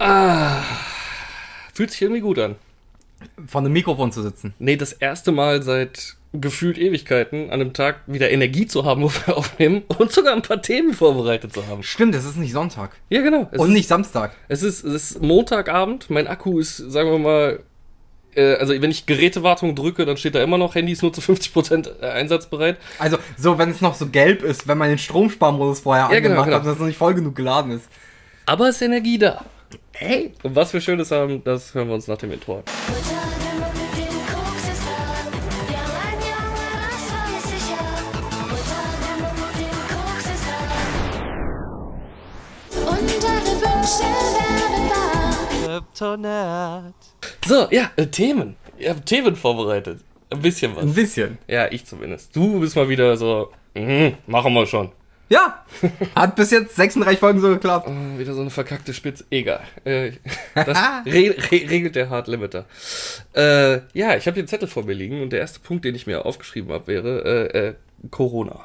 Ah, fühlt sich irgendwie gut an. Von dem Mikrofon zu sitzen. Nee, das erste Mal seit gefühlt Ewigkeiten an einem Tag wieder Energie zu haben, wo wir aufnehmen und sogar ein paar Themen vorbereitet zu haben. Stimmt, es ist nicht Sonntag. Ja, genau. Es Und ist, nicht Samstag. Es ist, es ist Montagabend. Mein Akku ist, sagen wir mal, äh, also wenn ich Gerätewartung drücke, dann steht da immer noch, Handy ist nur zu 50% einsatzbereit. Also, so, wenn es noch so gelb ist, wenn man den Stromsparmodus vorher Ja, genau, angemacht genau. hat, dass es noch nicht voll genug geladen ist. Aber es ist Energie da. Hey! Und was wir Schönes haben, das hören wir uns nach dem Intro. So, ja, äh, Themen. Ihr habt Themen vorbereitet. Ein bisschen was. Ein bisschen. Ja, ich zumindest. Du bist mal wieder so, mhm, machen wir schon. Ja! Hat bis jetzt 36 Folgen so geklappt. Äh, Wieder so eine verkackte Spitze. Egal. Äh, das re re regelt der Hard Limiter. Äh, ja, ich habe hier einen Zettel vor mir liegen und der erste Punkt, den ich mir aufgeschrieben habe, wäre äh, äh, Corona.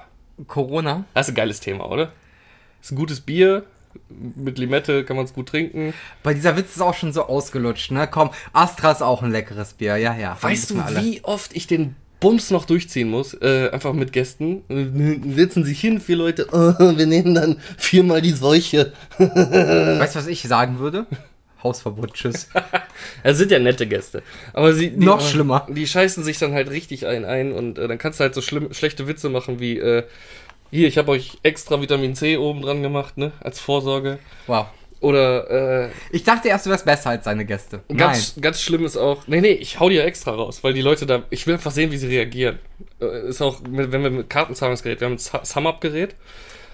Corona. Das ist ein geiles Thema, oder? Ist ein gutes Bier. Mit Limette kann man es gut trinken. Bei dieser Witz ist auch schon so ausgelutscht, ne? Komm, Astra ist auch ein leckeres Bier, ja, ja. Weißt du, alle. wie oft ich den Bums noch durchziehen muss? Äh, einfach mit Gästen. Setzen sich hin, vier Leute. Oh, wir nehmen dann viermal die Seuche. Weißt du, was ich sagen würde? Hausverbot, tschüss. Es sind ja nette Gäste. Aber sie. Die, Noch schlimmer. Die scheißen sich dann halt richtig ein ein und äh, dann kannst du halt so schlimm, schlechte Witze machen wie, äh, hier, ich habe euch extra Vitamin C oben dran gemacht, ne? Als Vorsorge. Wow. Oder äh, Ich dachte erst, du wärst besser als deine Gäste. ganz, ganz schlimm ist auch. Nee, nee, ich hau die ja extra raus, weil die Leute da. Ich will einfach sehen, wie sie reagieren. Äh, ist auch, wenn wir mit Kartenzahlungsgerät, wir haben ein Su- Sum-Up-Gerät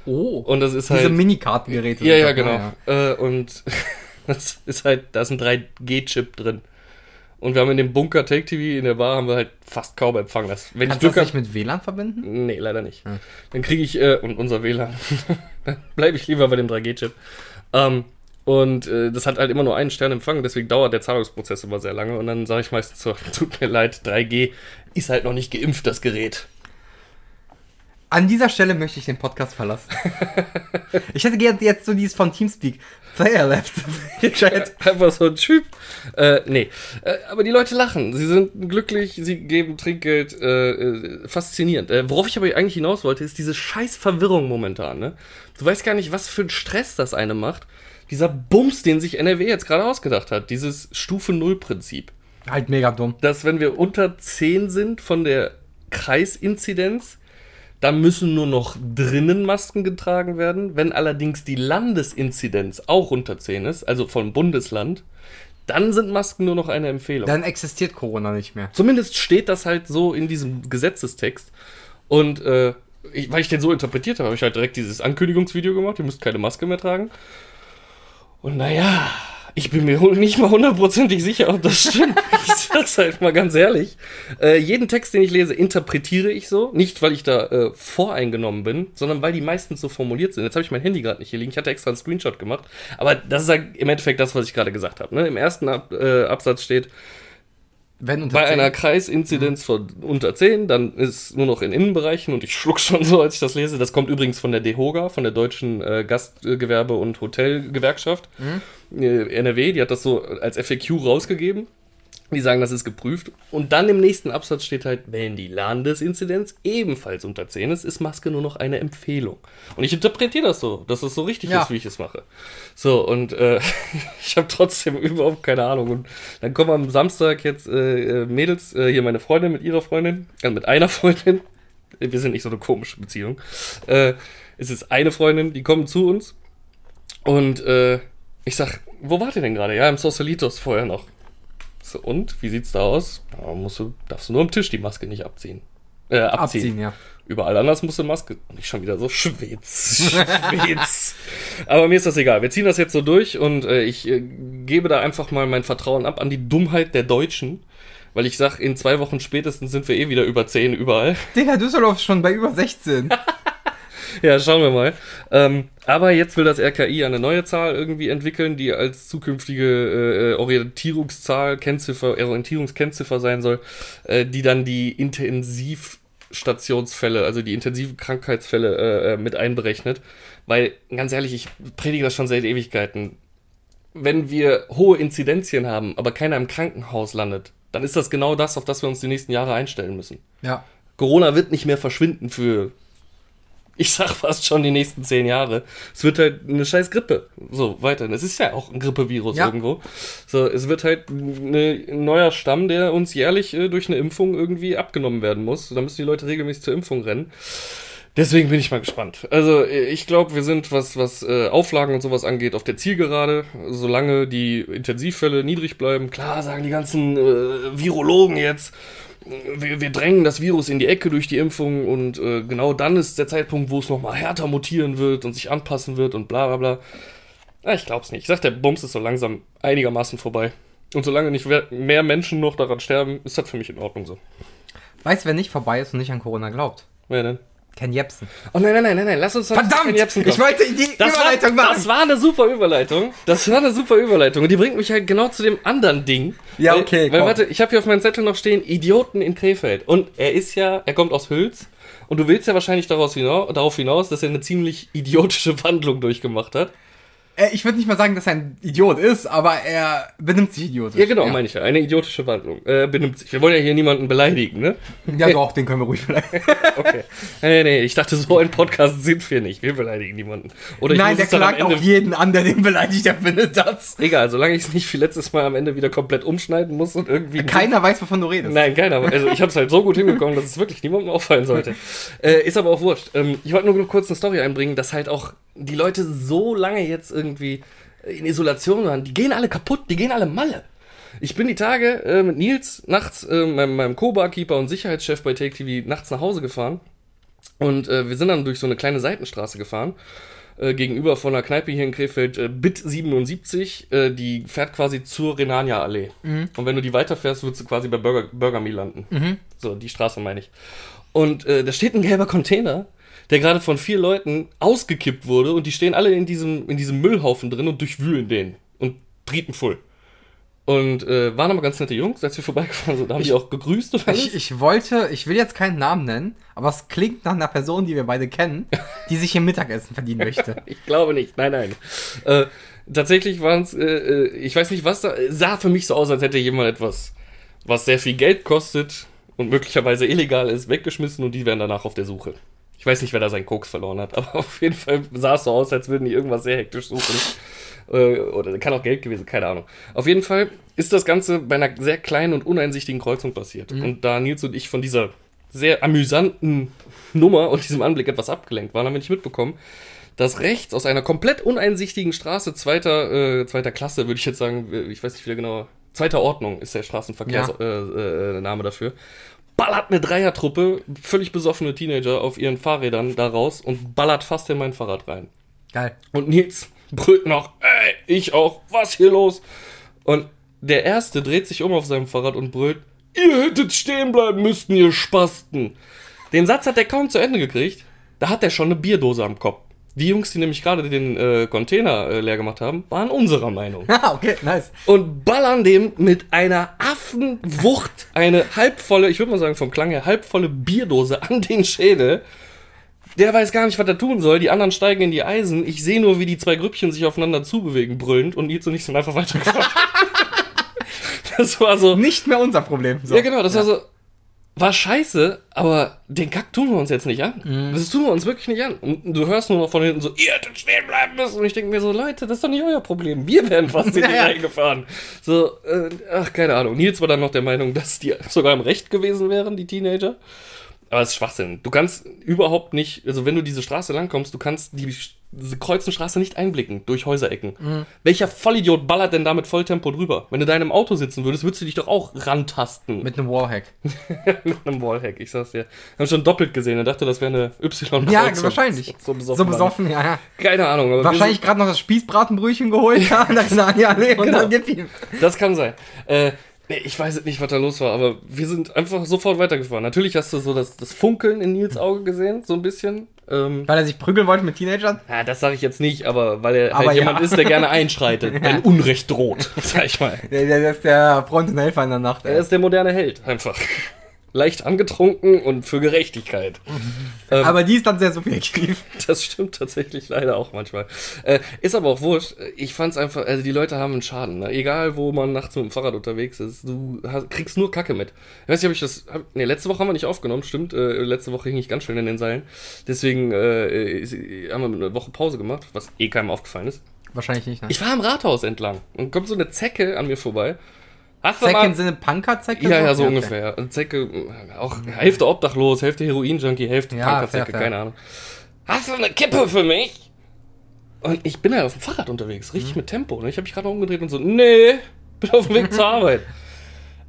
Oh. und das ist Diese halt. Mini-Kartengeräte. Ja, ja, genau. ne? Äh, und das ist halt, da ist ein 3G-Chip drin. Und wir haben in dem Bunker Take TV in der Bar haben wir halt fast kaum Empfang. Das, wenn Kannst ich du das nicht mit WLAN verbinden? Nee, leider nicht. Dann kriege ich, äh, und unser WLAN, dann bleibe ich lieber bei dem 3G-Chip. Ähm, und äh, das hat halt immer nur einen Stern Empfang, deswegen dauert der Zahlungsprozess immer sehr lange. Und dann sage ich meistens so, tut mir leid, 3G ist halt noch nicht geimpft, das Gerät. An dieser Stelle möchte ich den Podcast verlassen. ich hätte gerne jetzt so dieses von Teamspeak. Player left. Einfach so ein Typ. Äh, nee. Äh, aber die Leute lachen. Sie sind glücklich, sie geben Trinkgeld. Äh, äh, faszinierend. Äh, worauf ich aber eigentlich hinaus wollte, ist diese scheiß Verwirrung momentan. Ne? Du weißt gar nicht, was für ein Stress das eine macht. Dieser Bums, den sich NRW jetzt gerade ausgedacht hat. Dieses Stufe-Null-Prinzip. halt mega dumm. Dass wenn wir unter 10 sind von der Kreisinzidenz, da müssen nur noch drinnen Masken getragen werden. Wenn allerdings die Landesinzidenz auch unter 10 ist, also vom Bundesland, dann sind Masken nur noch eine Empfehlung. Dann existiert Corona nicht mehr. Zumindest steht das halt so in diesem Gesetzestext. Und äh, ich, weil ich den so interpretiert habe, habe ich halt direkt dieses Ankündigungsvideo gemacht. Ihr müsst keine Maske mehr tragen. Und naja, ich bin mir nicht mal hundertprozentig sicher, ob das stimmt. ich sag's halt mal ganz ehrlich. Äh, jeden Text, den ich lese, interpretiere ich so. Nicht, weil ich da äh, voreingenommen bin, sondern weil die meistens so formuliert sind. Jetzt habe ich mein Handy gerade nicht hier liegen. Ich hatte extra einen Screenshot gemacht. Aber das ist halt im Endeffekt das, was ich gerade gesagt habe. Ne? Im ersten Ab äh, Absatz steht, Wenn unter bei 10 einer Kreisinzidenz von unter 10, dann ist nur noch in Innenbereichen und ich schluck schon so, als ich das lese. Das kommt übrigens von der DEHOGA, von der Deutschen äh, Gastgewerbe- und Hotelgewerkschaft. Äh, NRW, die hat das so als FAQ rausgegeben. Die sagen, das ist geprüft. Und dann im nächsten Absatz steht halt, wenn die Landesinzidenz ebenfalls unter 10 ist, ist Maske nur noch eine Empfehlung. Und ich interpretiere das so, dass es so richtig Ja. ist, wie ich es mache. So, und äh, ich habe trotzdem überhaupt keine Ahnung. Und dann kommen am Samstag jetzt äh, äh, Mädels, äh, hier meine Freundin mit ihrer Freundin, äh, mit einer Freundin. Wir sind nicht so eine komische Beziehung. Äh, es ist eine Freundin, die kommen zu uns. Und äh, ich sag, wo wart ihr denn gerade? Ja, im Sausalitos vorher noch. So, und? Wie sieht's da aus? Ja, musst du, darfst du nur am Tisch die Maske nicht abziehen. Äh, abziehen. abziehen, ja. Überall anders musst du Maske. Und ich schon wieder so schwitz, schwitz. Aber mir ist das egal. Wir ziehen das jetzt so durch und äh, ich äh, gebe da einfach mal mein Vertrauen ab an die Dummheit der Deutschen. Weil ich sag, in zwei Wochen spätestens sind wir eh wieder über 10 überall. Digga, Düsseldorf ist schon bei über 16. Ja, schauen wir mal. Ähm, aber jetzt will das RKI eine neue Zahl irgendwie entwickeln, die als zukünftige äh, Orientierungszahl, Kennziffer, Orientierungskennziffer sein soll, äh, die dann die Intensivstationsfälle, also die intensiven Krankheitsfälle äh, äh, mit einberechnet. Weil, ganz ehrlich, ich predige das schon seit Ewigkeiten. wenn wir hohe Inzidenzien haben, aber keiner im Krankenhaus landet, dann ist das genau das, auf das wir uns die nächsten Jahre einstellen müssen. Ja. Corona wird nicht mehr verschwinden für, ich sag fast schon die nächsten zehn Jahre. Es wird halt eine scheiß Grippe. So, weiterhin. Es ist ja auch ein Grippevirus Ja. irgendwo. So, es wird halt eine, ein neuer Stamm, der uns jährlich äh, durch eine Impfung irgendwie abgenommen werden muss. Da müssen die Leute regelmäßig zur Impfung rennen. Deswegen bin ich mal gespannt. Also äh, ich glaube, wir sind, was, was äh, Auflagen und sowas angeht, auf der Zielgerade. Solange die Intensivfälle niedrig bleiben. Klar sagen die ganzen äh, Virologen jetzt, wir, wir drängen das Virus in die Ecke durch die Impfung und äh, genau dann ist der Zeitpunkt, wo es nochmal härter mutieren wird und sich anpassen wird und bla bla bla. Ja, ich glaub's nicht. Ich sag, der Bums ist so langsam einigermaßen vorbei. Und solange nicht mehr Menschen noch daran sterben, ist das für mich in Ordnung so. Weißt du, wer nicht vorbei ist und nicht an Corona glaubt? Wer denn? Ken Jepsen. Oh nein, nein, nein, nein, nein, lass uns doch Verdammt! Ken Jebsen Ich wollte die das Überleitung war, machen. Das war eine super Überleitung. Das war eine super Überleitung. Und die bringt mich halt genau zu dem anderen Ding. Ja, Weil- okay, Weil, komm. warte, ich habe hier auf meinem Zettel noch stehen, Idioten in Krefeld. Und er ist ja, er kommt aus Hüls. Und du willst ja wahrscheinlich daraus hinaus, darauf hinaus, dass er eine ziemlich idiotische Wandlung durchgemacht hat. Äh, ich würde nicht mal sagen, dass er ein Idiot ist, aber er benimmt sich idiotisch. Ja, genau, meine ich ja. Eine idiotische Wandlung. Äh, benimmt sich. Wir wollen ja hier niemanden beleidigen, ne? Ja, doch, den können wir ruhig beleidigen. Okay. nee, nee, ich dachte, so ein Podcast sind wir nicht. Wir beleidigen niemanden. Oder Nein, der klagt auch jeden an, der den beleidigt, der findet das. Egal, solange ich es nicht wie letztes Mal am Ende wieder komplett umschneiden muss und irgendwie. Keiner weiß, wovon du redest. Nein, keiner. Also ich habe es halt so gut hinbekommen, dass es wirklich niemandem auffallen sollte. Äh, ist aber auch wurscht. Ähm, ich wollte nur kurz eine Story einbringen, dass halt auch die Leute so lange jetzt irgendwie in Isolation waren. Die gehen alle kaputt, die gehen alle Malle. Ich bin die Tage äh, mit Nils nachts, äh, meinem, meinem Co-Barkeeper und Sicherheitschef bei Take TV, nachts nach Hause gefahren. Und äh, wir sind dann durch so eine kleine Seitenstraße gefahren. Äh, gegenüber von einer Kneipe hier in Krefeld, äh, Bit 77, äh, die fährt quasi zur Renania-Allee. Und wenn du die weiterfährst, würdest du quasi bei Burger, Burger Me landen. So, die Straße meine ich. Und äh, da steht ein gelber Container, der gerade von vier Leuten ausgekippt wurde und die stehen alle in diesem, in diesem Müllhaufen drin und durchwühlen den. Und trieten voll. Und äh, waren aber ganz nette Jungs, als wir vorbeigefahren sind. Da haben die auch gegrüßt und alles. Ich, ich wollte, ich will jetzt keinen Namen nennen, aber es klingt nach einer Person, die wir beide kennen, die sich ihr Mittagessen verdienen möchte. Ich glaube nicht, nein, nein. Äh, tatsächlich waren es, äh, äh, ich weiß nicht, was da, sah für mich so aus, als hätte jemand etwas, was sehr viel Geld kostet und möglicherweise illegal ist, weggeschmissen und die wären danach auf der Suche. Ich weiß nicht, wer da seinen Koks verloren hat, aber auf jeden Fall sah es so aus, als würden die irgendwas sehr hektisch suchen. Äh, Oder kann auch Geld gewesen, keine Ahnung. Auf jeden Fall ist das Ganze bei einer sehr kleinen und uneinsichtigen Kreuzung passiert. Und da Nils und ich von dieser sehr amüsanten Nummer und diesem Anblick etwas abgelenkt waren, haben wir nicht mitbekommen, dass rechts aus einer komplett uneinsichtigen Straße zweiter, äh, zweiter Klasse, würde ich jetzt sagen, äh, ich weiß nicht wieder genau, zweiter Ordnung ist der Straßenverkehrsname äh, äh, Name dafür, ballert eine Dreiertruppe, völlig besoffene Teenager auf ihren Fahrrädern da raus und ballert fast in mein Fahrrad rein. Geil. Und Nils brüllt noch, ey, ich auch, was hier los? Und der Erste dreht sich um auf seinem Fahrrad und brüllt, ihr hättet stehen bleiben müssten, ihr Spasten. Den Satz hat er kaum zu Ende gekriegt, da hat er schon eine Bierdose am Kopf. Die Jungs, die nämlich gerade den äh, Container äh, leer gemacht haben, waren unserer Meinung. Ah, okay, nice. Und ballern dem mit einer Affenwucht eine halbvolle, ich würde mal sagen vom Klang her, halbvolle Bierdose an den Schädel. Der weiß gar nicht, was er tun soll. Die anderen steigen in die Eisen. Ich sehe nur, wie die zwei Grüppchen sich aufeinander zubewegen, brüllend. Und Nils und ich sind einfach weitergefahren. das war so. Nicht mehr unser Problem. So. Ja, genau, das war so. War scheiße, aber den Kack tun wir uns jetzt nicht an. Mhm. Das tun wir uns wirklich nicht an. Und du hörst nur noch von hinten so, ihr hättet stehen bleiben müssen. Und ich denke mir so, Leute, das ist doch nicht euer Problem. Wir werden fast in die ja. reingefahren. So, äh, ach, keine Ahnung. Nils war dann noch der Meinung, dass die sogar im Recht gewesen wären, die Teenager. Aber es ist Schwachsinn. Du kannst überhaupt nicht, also wenn du diese Straße langkommst, du kannst die, diese Kreuzenstraße nicht einblicken durch Häuserecken. Mhm. Welcher Vollidiot ballert denn da mit Volltempo drüber? Wenn du da in einem Auto sitzen würdest, würdest du dich doch auch rantasten. Mit einem Wallhack. Mit einem Wallhack, ich sag's dir. Haben schon doppelt gesehen und dachte, das wäre eine y Ja, wahrscheinlich. So besoffen. So besoffen, ja, ja. Keine Ahnung. Wahrscheinlich gerade noch das Spießbratenbrötchen geholt, ja, und dann an die Allee und Genau. dann gib ihm. Das kann sein. Äh, nee, ich weiß nicht, was da los war, aber wir sind einfach sofort weitergefahren. Natürlich hast du so das, das Funkeln in Nils Auge gesehen, so ein bisschen. Ähm, Weil er sich prügeln wollte mit Teenagern? ja, das sage ich jetzt nicht, aber weil er Aber halt ja. jemand ist, der gerne einschreitet, wenn Unrecht droht, sag ich mal. Der, der, der ist der Freund und Helfer in der Nacht. Er ist der moderne Held, einfach. Leicht angetrunken und für Gerechtigkeit. Ähm, Aber die ist dann sehr subjektiv. Das stimmt tatsächlich leider auch manchmal. Äh, ist aber auch wurscht. Ich fand's einfach, also die Leute haben einen Schaden. Ne? Egal, wo man nachts mit dem Fahrrad unterwegs ist, du hast, kriegst nur Kacke mit. Ich weiß nicht, ob ich das. Hab, nee, letzte Woche haben wir nicht aufgenommen, stimmt. Äh, letzte Woche hing ich ganz schön in den Seilen. Deswegen äh, ist- haben wir eine Woche Pause gemacht, was eh keinem aufgefallen ist. Wahrscheinlich nicht, ne? Ich war am Rathaus entlang und kommt so eine Zecke an mir vorbei. Hast mal- im Sinne Punker-Zecke? ja, ja, so okay. ungefähr. Und Zecke, auch Hälfte obdachlos, Hälfte Heroin-Junkie, Hälfte Ja, Punkerzecke, keine Ahnung. Hast du eine Kippe für mich? Und ich bin halt auf dem Fahrrad unterwegs, richtig mit Tempo. Ne? Ich habe mich gerade umgedreht und so, nee, bin auf dem Weg zur Arbeit.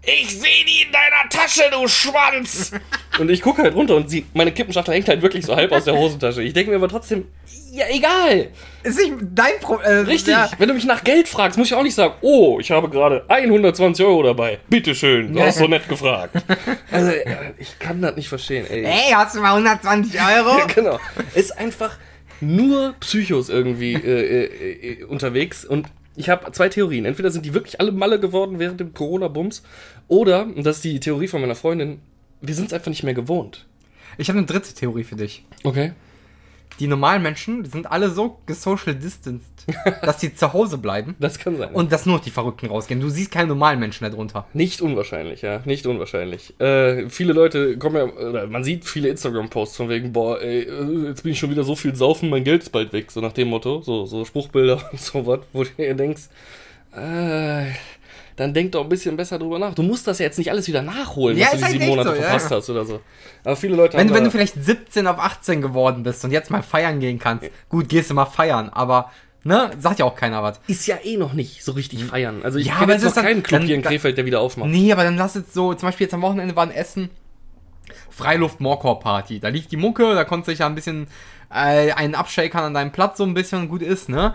Ich sehe die in deiner Tasche, du Schwanz! und ich gucke halt runter und sie, meine Kippenschachtel hängt halt wirklich so halb aus der Hosentasche. Ich denke mir aber trotzdem, ja, egal. Ist nicht dein Problem. Äh, Richtig, Ja. wenn du mich nach Geld fragst, muss ich auch nicht sagen, oh, ich habe gerade 120 Euro dabei. Bitteschön, du hast so nett gefragt. Also, ja, ich kann das nicht verstehen, ey. Ey, hast du mal 120 Euro? Ja, genau. Ist einfach nur Psychos irgendwie äh, äh, äh, unterwegs und ich habe zwei Theorien. Entweder sind die wirklich alle Malle geworden während dem Corona-Bums oder, und das ist die Theorie von meiner Freundin, wir sind es einfach nicht mehr gewohnt. Ich habe eine dritte Theorie für dich. Okay. Die normalen Menschen sind alle so gesocial distanced, dass sie zu Hause bleiben Das kann sein. und dass nur noch die Verrückten rausgehen. Du siehst keine normalen Menschen darunter. Nicht unwahrscheinlich, ja, nicht unwahrscheinlich. Äh, viele Leute kommen ja, oder man sieht viele Instagram-Posts von wegen, boah, ey, äh, jetzt bin ich schon wieder so viel saufen, mein Geld ist bald weg, so nach dem Motto, so, so Spruchbilder und so was, wo du dir denkst, äh, dann denk doch ein bisschen besser drüber nach. Du musst das ja jetzt nicht alles wieder nachholen, Ja, was du die halt sieben Monate so, verpasst ja. hast oder so. Aber viele Leute Wenn, haben wenn du vielleicht 17 auf 18 geworden bist und jetzt mal feiern gehen kannst, gut, gehst du mal feiern, aber, ne, sagt ja auch keiner was. ist ja eh noch nicht so richtig feiern. Also ich Ja, kenne jetzt noch dann- keinen Club dann- hier in Krefeld, der wieder aufmacht. Nee, aber dann lass jetzt so, zum Beispiel jetzt am Wochenende war ein Essen, Freiluft Morkor Party. Da lief die Mucke, da konntest du dich ja ein bisschen äh, einen abshakern an deinem Platz so ein bisschen gut ist, ne?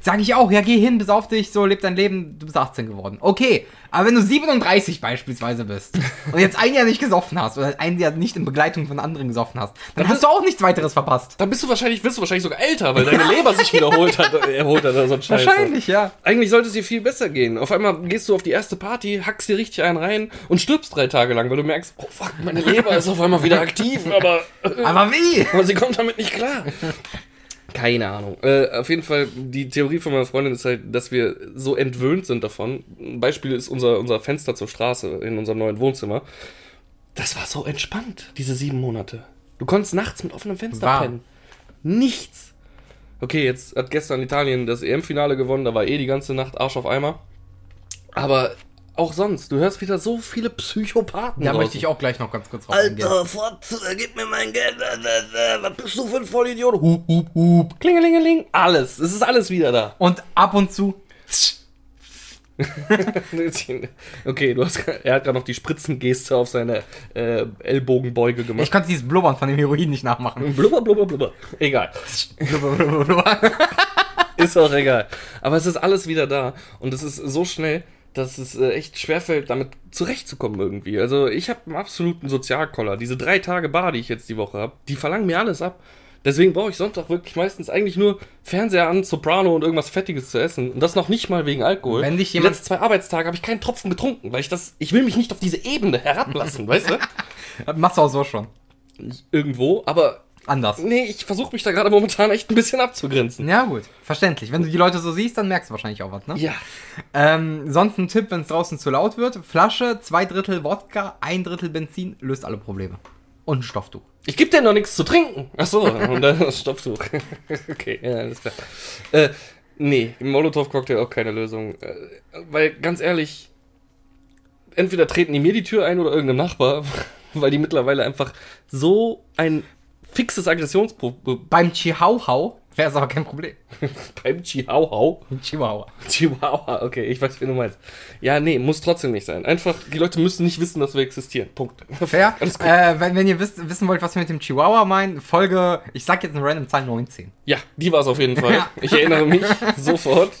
Sag ich auch, ja, geh hin, besauf dich, so, leb dein Leben, du bist 18 geworden. Okay, aber wenn du 37 beispielsweise bist und jetzt ein Jahr nicht gesoffen hast oder ein Jahr nicht in Begleitung von anderen gesoffen hast, dann hast du auch nichts weiteres verpasst. Dann bist du wahrscheinlich, wirst du wahrscheinlich sogar älter, weil deine Leber sich wiederholt hat, erholt hat oder so ein Scheiß. Wahrscheinlich, ja. Eigentlich sollte es dir viel besser gehen. Auf einmal gehst du auf die erste Party, hackst dir richtig einen rein und stirbst drei Tage lang, weil du merkst, oh fuck, meine Leber ist auf einmal wieder aktiv, aber, Aber wie? aber sie kommt damit nicht klar. Keine Ahnung. Äh, auf jeden Fall, die Theorie von meiner Freundin ist halt, dass wir so entwöhnt sind davon. Ein Beispiel ist unser, unser Fenster zur Straße in unserem neuen Wohnzimmer. Das war so entspannt, diese sieben Monate. Du konntest nachts mit offenem Fenster Warm. pennen. Nichts. Okay, jetzt hat gestern Italien das EM-Finale gewonnen, da war eh die ganze Nacht Arsch auf Eimer. Aber auch sonst, du hörst wieder so viele Psychopathen. Da draußen. möchte ich auch gleich noch ganz kurz drauf eingehen. Alter, Fotze, gib mir mein Geld. äh, äh, äh, Was bist du für ein Vollidiot? Hup, hup, hup. Klingelingeling. Alles. Es ist alles wieder da. Und ab und zu, okay, du hast, er hat gerade noch die Spritzengeste auf seine äh, Ellbogenbeuge ich gemacht. konnte dieses Blubbern von dem Heroin nicht nachmachen. Blubber, blubber, blubber. Egal. Blubber, blubber, blubber. Ist auch egal. Aber es ist alles wieder da. Und es ist so schnell, dass es äh, echt schwerfällt, damit zurechtzukommen irgendwie. Also ich habe einen absoluten Sozialkoller. Diese drei Tage Bar, die ich jetzt die Woche habe, die verlangen mir alles ab. Deswegen brauche ich Sonntag wirklich meistens eigentlich nur Fernseher an, Soprano und irgendwas Fettiges zu essen. Und das noch nicht mal wegen Alkohol. Wenn dich die jemand- letzten zwei Arbeitstage habe ich keinen Tropfen getrunken, weil ich das, ich will mich nicht auf diese Ebene herablassen, weißt du? Machst du auch so schon. Irgendwo, aber Anders. nee, ich versuche mich da gerade momentan echt ein bisschen abzugrenzen. Ja, gut. Verständlich. Wenn du die Leute so siehst, dann merkst du wahrscheinlich auch was, ne? Ja. Ähm, sonst ein Tipp, wenn es draußen zu laut wird. Flasche, zwei Drittel Wodka, ein Drittel Benzin, löst alle Probleme. Und ein Stofftuch. Ich geb dir noch nichts zu trinken. Ach so, und dann das Stofftuch. okay, ja, alles klar. Äh, nee, Molotow-Cocktail auch keine Lösung. Äh, weil, ganz ehrlich, entweder treten die mir die Tür ein oder irgendeinem Nachbar, weil die mittlerweile einfach so ein fixes Aggressionsproblem Beim Chihuahua wäre es aber kein Problem. beim Chihuahua. Chihuahua. Chihuahua, okay, ich weiß, wie du meinst. Ja, nee, muss trotzdem nicht sein. Einfach, die Leute müssen nicht wissen, dass wir existieren. Punkt. Fair. Alles gut. Äh, wenn, wenn ihr wisst, wissen wollt, was wir mit dem Chihuahua meinen, Folge, ich sag jetzt eine random Zahl 19. Ja, die war es auf jeden Fall. Ja. Ich erinnere mich sofort.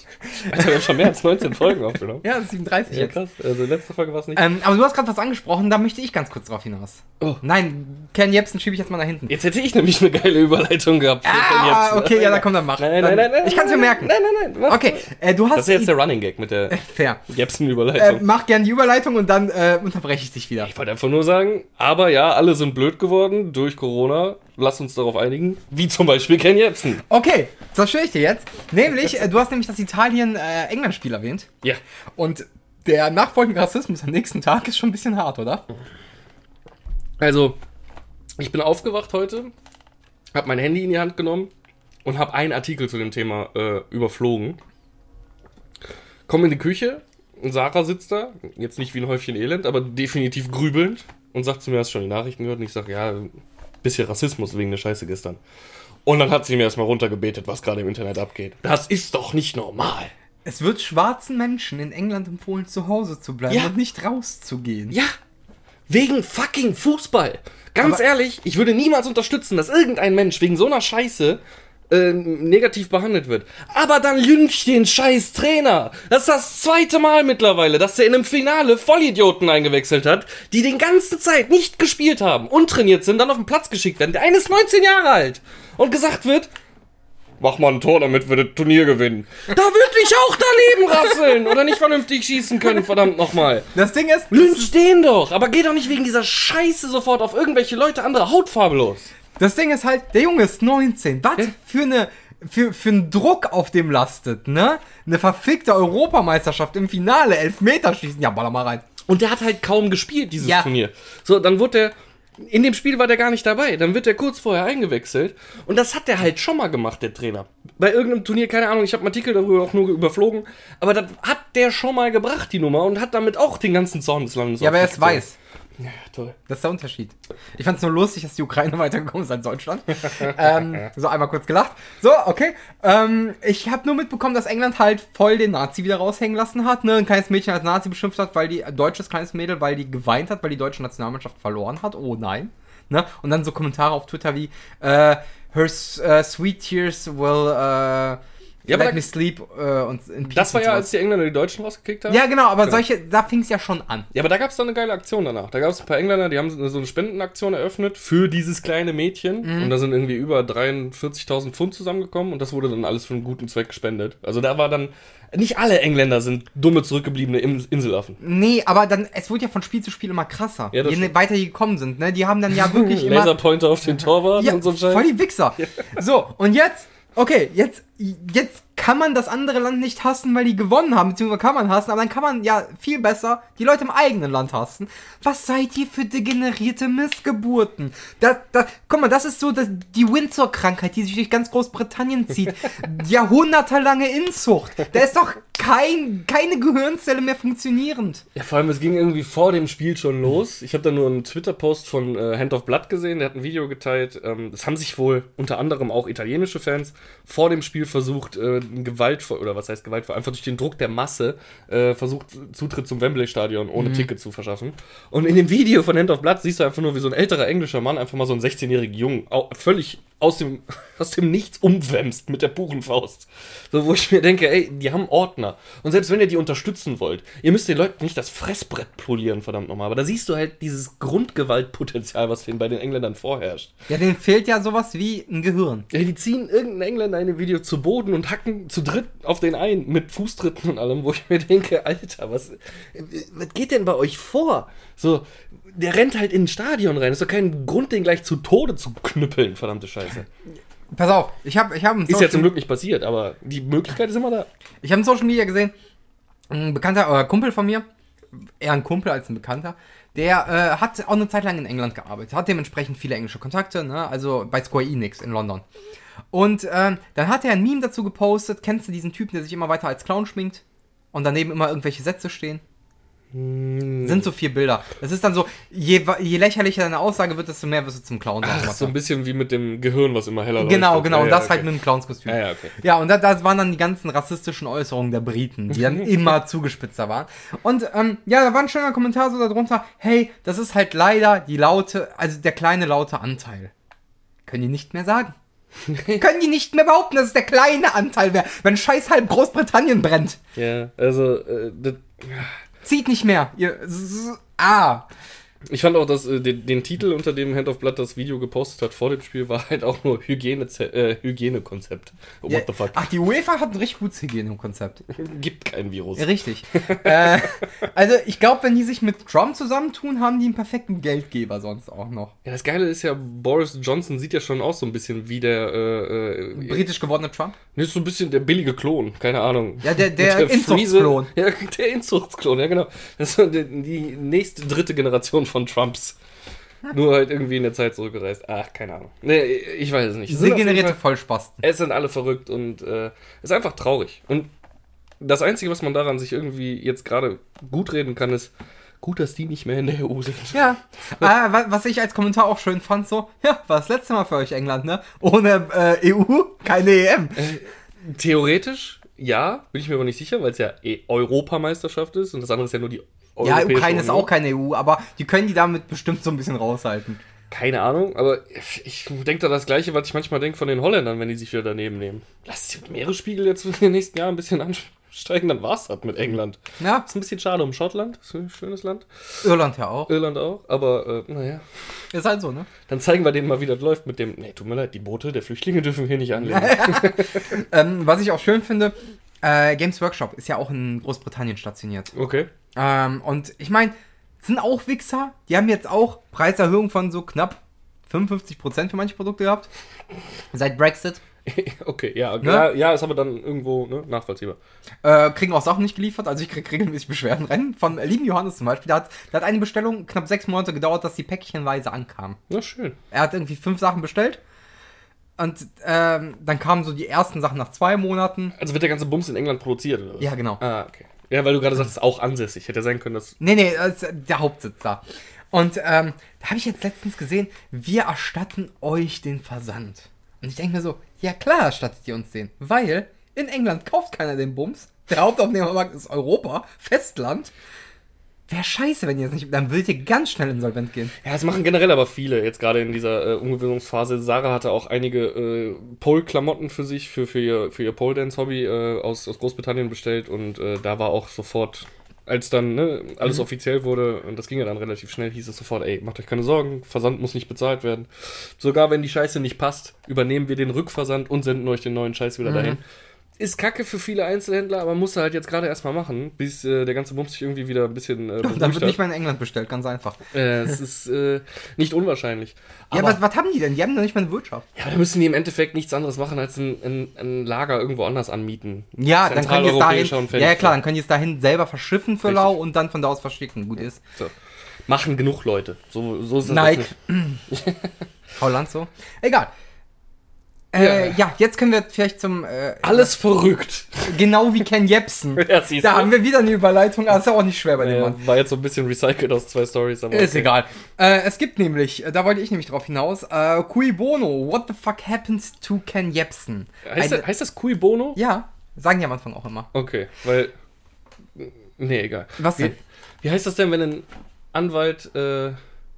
Alter, wir haben schon mehr als 19 Folgen aufgenommen. Ja, das ist 37 Ja, jetzt. krass. Also letzte Folge war es nicht. Ähm, aber du hast gerade was angesprochen, da möchte ich ganz kurz drauf hinaus. Oh. Nein, Ken Jebsen schiebe ich jetzt mal nach hinten. Jetzt hätte ich nämlich eine geile Überleitung gehabt. für Ken Ah, Jebsen. okay, ja, da kommt dann mach. Nein, dann, nein, nein, nein. Ich kann es mir merken. Nein, nein, nein. mach. Okay, äh, du hast Das ist jetzt der Running Gag mit der fair. Äh, Jepsen-Überleitung. mach gern die Überleitung und dann äh, unterbreche ich dich wieder. ich wollte einfach nur sagen, aber ja, alle sind blöd geworden durch Corona. Lass uns darauf einigen. Wie zum Beispiel Ken Jepsen. Okay, das schwöre ich dir jetzt. Nämlich, äh, du hast nämlich das Italien-England-Spiel erwähnt. Ja. Und der nachfolgende Rassismus am nächsten Tag ist schon ein bisschen hart, oder? Also, ich bin aufgewacht heute, habe mein Handy in die Hand genommen und habe einen Artikel zu dem Thema äh, überflogen. Komme in die Küche und Sarah sitzt da, jetzt nicht wie ein Häufchen Elend, aber definitiv grübelnd und sagt zu mir, hast du schon die Nachrichten gehört? Und ich sage, ja, bisschen Rassismus wegen der Scheiße gestern. Und dann hat sie mir erstmal runtergebetet, was gerade im Internet abgeht. Das ist doch nicht normal. Es wird schwarzen Menschen in England empfohlen, zu Hause zu bleiben Ja. und nicht rauszugehen. Ja, wegen fucking Fußball. Ganz Aber- ehrlich, ich würde niemals unterstützen, dass irgendein Mensch wegen so einer Scheiße äh, negativ behandelt wird. Aber dann lyncht den scheiß Trainer. Das ist das zweite Mal mittlerweile, dass er in einem Finale Vollidioten eingewechselt hat, die den ganze Zeit nicht gespielt haben, untrainiert sind, dann auf den Platz geschickt werden. Der eine ist 19 Jahre alt. Und gesagt wird, mach mal ein Tor, damit wir das Turnier gewinnen. Da würde ich auch daneben rasseln oder nicht vernünftig schießen können, verdammt nochmal. Das Ding ist, Lynch den doch, aber geh doch nicht wegen dieser Scheiße sofort auf irgendwelche Leute anderer Hautfarbe los. Das Ding ist halt, der Junge ist 19. Was für eine für, für einen Druck auf dem lastet, ne? Eine verfickte Europameisterschaft im Finale, Elfmeterschießen. Ja, baller mal rein. Und der hat halt kaum gespielt, dieses Ja. Turnier. So, dann wurde der. In dem Spiel war der gar nicht dabei. Dann wird der kurz vorher eingewechselt. Und das hat der halt schon mal gemacht, der Trainer. Bei irgendeinem Turnier, keine Ahnung, ich habe einen Artikel darüber auch nur überflogen. Aber das hat der schon mal gebracht, die Nummer. Und hat damit auch den ganzen Zorn des Landes Ja, aber er ist weiß. Ja, toll. Das ist der Unterschied. Ich fand es nur lustig, dass die Ukraine weitergekommen ist als Deutschland. ähm, so einmal kurz gelacht. So, okay. Ähm, ich habe nur mitbekommen, dass England halt voll den Nazi wieder raushängen lassen hat. Ne? Ein kleines Mädchen als Nazi beschimpft hat, weil die, deutsches kleines Mädel, weil die geweint hat, weil die deutsche Nationalmannschaft verloren hat. Oh nein. Ne? Und dann so Kommentare auf Twitter wie, äh, her äh, sweet tears will, äh, Ja, aber let me sleep äh, und in peace Das war ja, als die Engländer die Deutschen rausgekickt haben. Ja, genau, aber Genau. solche, da fing es ja schon an. Ja, aber da gab es dann eine geile Aktion danach. Da gab es ein paar Engländer, die haben so eine Spendenaktion eröffnet für dieses kleine Mädchen. Mhm. Und da sind irgendwie über 43.000 Pfund zusammengekommen und das wurde dann alles für einen guten Zweck gespendet. Also da war dann, nicht alle Engländer sind dumme, zurückgebliebene Im- Inselaffen. Nee, aber dann, es wurde ja von Spiel zu Spiel immer krasser. Ja, je stimmt. weiter die gekommen sind, ne? Die haben dann ja wirklich immer. Laserpointer auf den Torwart ja, und so ein Scheiß. voll die Wichser. So, und jetzt, okay, jetzt, jetzt kann man das andere Land nicht hassen, weil die gewonnen haben, beziehungsweise kann man hassen, aber dann kann man ja viel besser die Leute im eigenen Land hassen. Was seid ihr für degenerierte Missgeburten? Das, das, guck mal, das ist so das, die Windsor-Krankheit, die sich durch ganz Großbritannien zieht. Jahrhundertelange Inzucht. Da ist doch kein, keine Gehirnzelle mehr funktionierend. Ja, vor allem, es ging irgendwie vor dem Spiel schon los. Ich habe da nur einen Twitter-Post von äh, Hand of Blood gesehen, der hat ein Video geteilt. Ähm, das haben sich wohl unter anderem auch italienische Fans vor dem Spiel versucht, äh, Gewalt, oder was heißt Gewalt, einfach durch den Druck der Masse äh, versucht, Zutritt zum Wembley-Stadion ohne Ticket zu verschaffen. Und in dem Video von Hand of Blood siehst du einfach nur, wie so ein älterer englischer Mann einfach mal so einen 16-jährigen Jungen völlig aus dem, aus dem Nichts umwämst mit der puren Faust. So, wo ich mir denke, ey, die haben Ordner. Und selbst wenn ihr die unterstützen wollt, ihr müsst den Leuten nicht das Fressbrett polieren, verdammt nochmal. Aber da siehst du halt dieses Grundgewaltpotenzial, was den bei den Engländern vorherrscht. Ja, denen fehlt ja sowas wie ein Gehirn. Ja, die ziehen irgendeinen Engländer in dem Video zu Boden und hacken zu dritt auf den ein, mit Fußtritten und allem, wo ich mir denke, Alter, was, was geht denn bei euch vor? So, der rennt halt in ein Stadion rein. Ist doch kein Grund, den gleich zu Tode zu knüppeln, verdammte Scheiße. Pass auf, ich habe ich hab Ist ja zum Glück nicht passiert, aber die Möglichkeit ist immer da. Ich habe in Social Media gesehen, ein bekannter äh, Kumpel von mir, eher ein Kumpel als ein Bekannter, der äh, hat auch eine Zeit lang in England gearbeitet, hat dementsprechend viele englische Kontakte, ne? also bei Square Enix in London. Und ähm, dann hat er ein Meme dazu gepostet, kennst du diesen Typen, der sich immer weiter als Clown schminkt und daneben immer irgendwelche Sätze stehen? Sind so vier Bilder. Das ist dann so, je, je lächerlicher deine Aussage wird, desto mehr wirst du zum Clown. Ach, so ein bisschen wie mit dem Gehirn, was immer heller Genau, leuchtet. genau. Ja, und das halt okay. mit dem Clownskostüm. Ja, ja, okay. Ja, und da, das waren dann die ganzen rassistischen Äußerungen der Briten, die dann immer zugespitzter waren. Und ähm, ja, da war ein schöner Kommentar so darunter, hey, das ist halt leider die laute, also der kleine laute Anteil. Können die nicht mehr sagen. Können die nicht mehr behaupten, dass es der kleine Anteil wäre, wenn scheiß halb Großbritannien brennt. Ja, also, äh, das, Zieht nicht mehr. Ihr, ah. Ich fand auch, dass äh, den, den Titel, unter dem Hand of Blood das Video gepostet hat vor dem Spiel, war halt auch nur Hygiene, äh, Hygienekonzept. Oh, Ja, what the fuck? Ach, die UEFA hat ein richtig gutes Hygienekonzept. Gibt kein Virus. Richtig. äh, also ich glaube, wenn die sich mit Trump zusammentun, haben die einen perfekten Geldgeber sonst auch noch. Ja, das Geile ist ja, Boris Johnson sieht ja schon aus so ein bisschen wie der, äh, äh, Britisch gewordene Trump? nee, ist so ein bisschen der billige Klon, keine Ahnung. Ja, der- der Friese- Inzuchtsklon. Ja, der Inzuchtsklon, ja genau. Das ist die nächste, dritte Generation von Trumps. Nur halt irgendwie in der Zeit zurückgereist. Ach, keine Ahnung. Nee, ich weiß es nicht. Jeden Degenerierte Vollspasten. Es sind alle verrückt und äh, ist einfach traurig. Und das Einzige, was man daran sich irgendwie jetzt gerade gut reden kann, ist, gut, dass die nicht mehr in der EU sind. Ja. äh, wa- was ich als Kommentar auch schön fand, so, ja, war das letzte Mal für euch England, ne? Ohne äh, EU keine EM. Theoretisch, ja, bin ich mir aber nicht sicher, weil es ja eh Europameisterschaft ist und das andere ist ja nur die Ja, Ukraine ist auch keine EU, aber die können die damit bestimmt so ein bisschen raushalten. Keine Ahnung, aber ich denke da das Gleiche, was ich manchmal denke von den Holländern, wenn die sich wieder daneben nehmen. Lass die Meeresspiegel jetzt in den nächsten Jahren ein bisschen ansteigen, dann war's das mit England. Ja, Ist ein bisschen schade um Schottland, ist ein schönes Land. Irland ja auch. Irland auch, aber äh, naja. Ist halt so, ne? Dann zeigen wir denen mal, wie das läuft mit dem. Nee, tut mir leid, die Boote der Flüchtlinge dürfen wir hier nicht anlegen. Ähm, was ich auch schön finde, äh, Games Workshop ist ja auch in Großbritannien stationiert. Okay. Ähm, und ich meine, sind auch Wichser. Die haben jetzt auch Preiserhöhung von so knapp 55% für manche Produkte gehabt. Seit Brexit. okay, ja, Ne? ja, ja, ist aber dann irgendwo ne, nachvollziehbar. Äh, kriegen auch Sachen nicht geliefert. Also ich krieg regelmäßig Beschwerden rein. Von lieben Johannes zum Beispiel. Der hat, der hat eine Bestellung knapp sechs Monate gedauert, dass die päckchenweise ankam. Na schön. Er hat irgendwie fünf Sachen bestellt. Und ähm, dann kamen so die ersten Sachen nach zwei Monaten. Also wird der ganze Bums in England produziert, oder was? Ja, genau. Ah, okay. Ja, weil du gerade sagst, auch ansässig. Hätte sein können, dass. Nee, nee, das ist der Hauptsitz da. Und ähm, da habe ich jetzt letztens gesehen, wir erstatten euch den Versand. Und ich denke mir so, ja klar erstattet ihr uns den, weil in England kauft keiner den Bums. Der Hauptabnehmermarkt ist Europa, Festland. Wäre scheiße, wenn ihr es nicht, dann würdet ihr ganz schnell insolvent gehen. Ja, das machen generell aber viele, jetzt gerade in dieser äh, Umgewöhnungsphase. Sarah hatte auch einige äh, Pole-Klamotten für sich, für, für ihr, für ihr Pole-Dance-Hobby äh, aus, aus Großbritannien bestellt und äh, da war auch sofort, als dann ne, alles offiziell wurde, und das ging ja dann relativ schnell, hieß es sofort, ey, macht euch keine Sorgen, Versand muss nicht bezahlt werden. Sogar wenn die Scheiße nicht passt, übernehmen wir den Rückversand und senden euch den neuen Scheiß wieder dahin. Ist kacke für viele Einzelhändler, aber muss er halt jetzt gerade erstmal machen, bis äh, der ganze Bums sich irgendwie wieder ein bisschen äh, dann wird hat. nicht mal in England bestellt, ganz einfach. Äh, es ist äh, nicht unwahrscheinlich. Ja, Aber, was, was haben die denn? Die haben doch nicht mal eine Wirtschaft. ja, da müssen die im Endeffekt nichts anderes machen, als ein, ein, ein Lager irgendwo anders anmieten. Ja, dann können die es dahin, ja, ja klar, dann können die es dahin selber verschiffen für Richtig. lau und dann von da aus verschicken. Gut ist. So. Machen genug Leute. So, so ist das Nike. Holland so. Egal. Äh, Ja. ja. jetzt können wir vielleicht zum äh, Alles verrückt. genau wie Ken Jebsen. Ja, da du. haben wir wieder eine Überleitung, aber ist ja auch nicht schwer bei dem Mann. Äh, war jetzt so ein bisschen recycelt aus zwei Stories. Aber Ist okay. egal. Äh, es gibt nämlich, äh, da wollte ich nämlich drauf hinaus, äh, Cui Bono, what the fuck happens to Ken Jebsen? Heißt, Eine- das, heißt das Cui Bono? ja, sagen die am Anfang auch immer. Okay, weil. Nee, egal. Was wie, denn? wie heißt das denn, wenn ein Anwalt äh,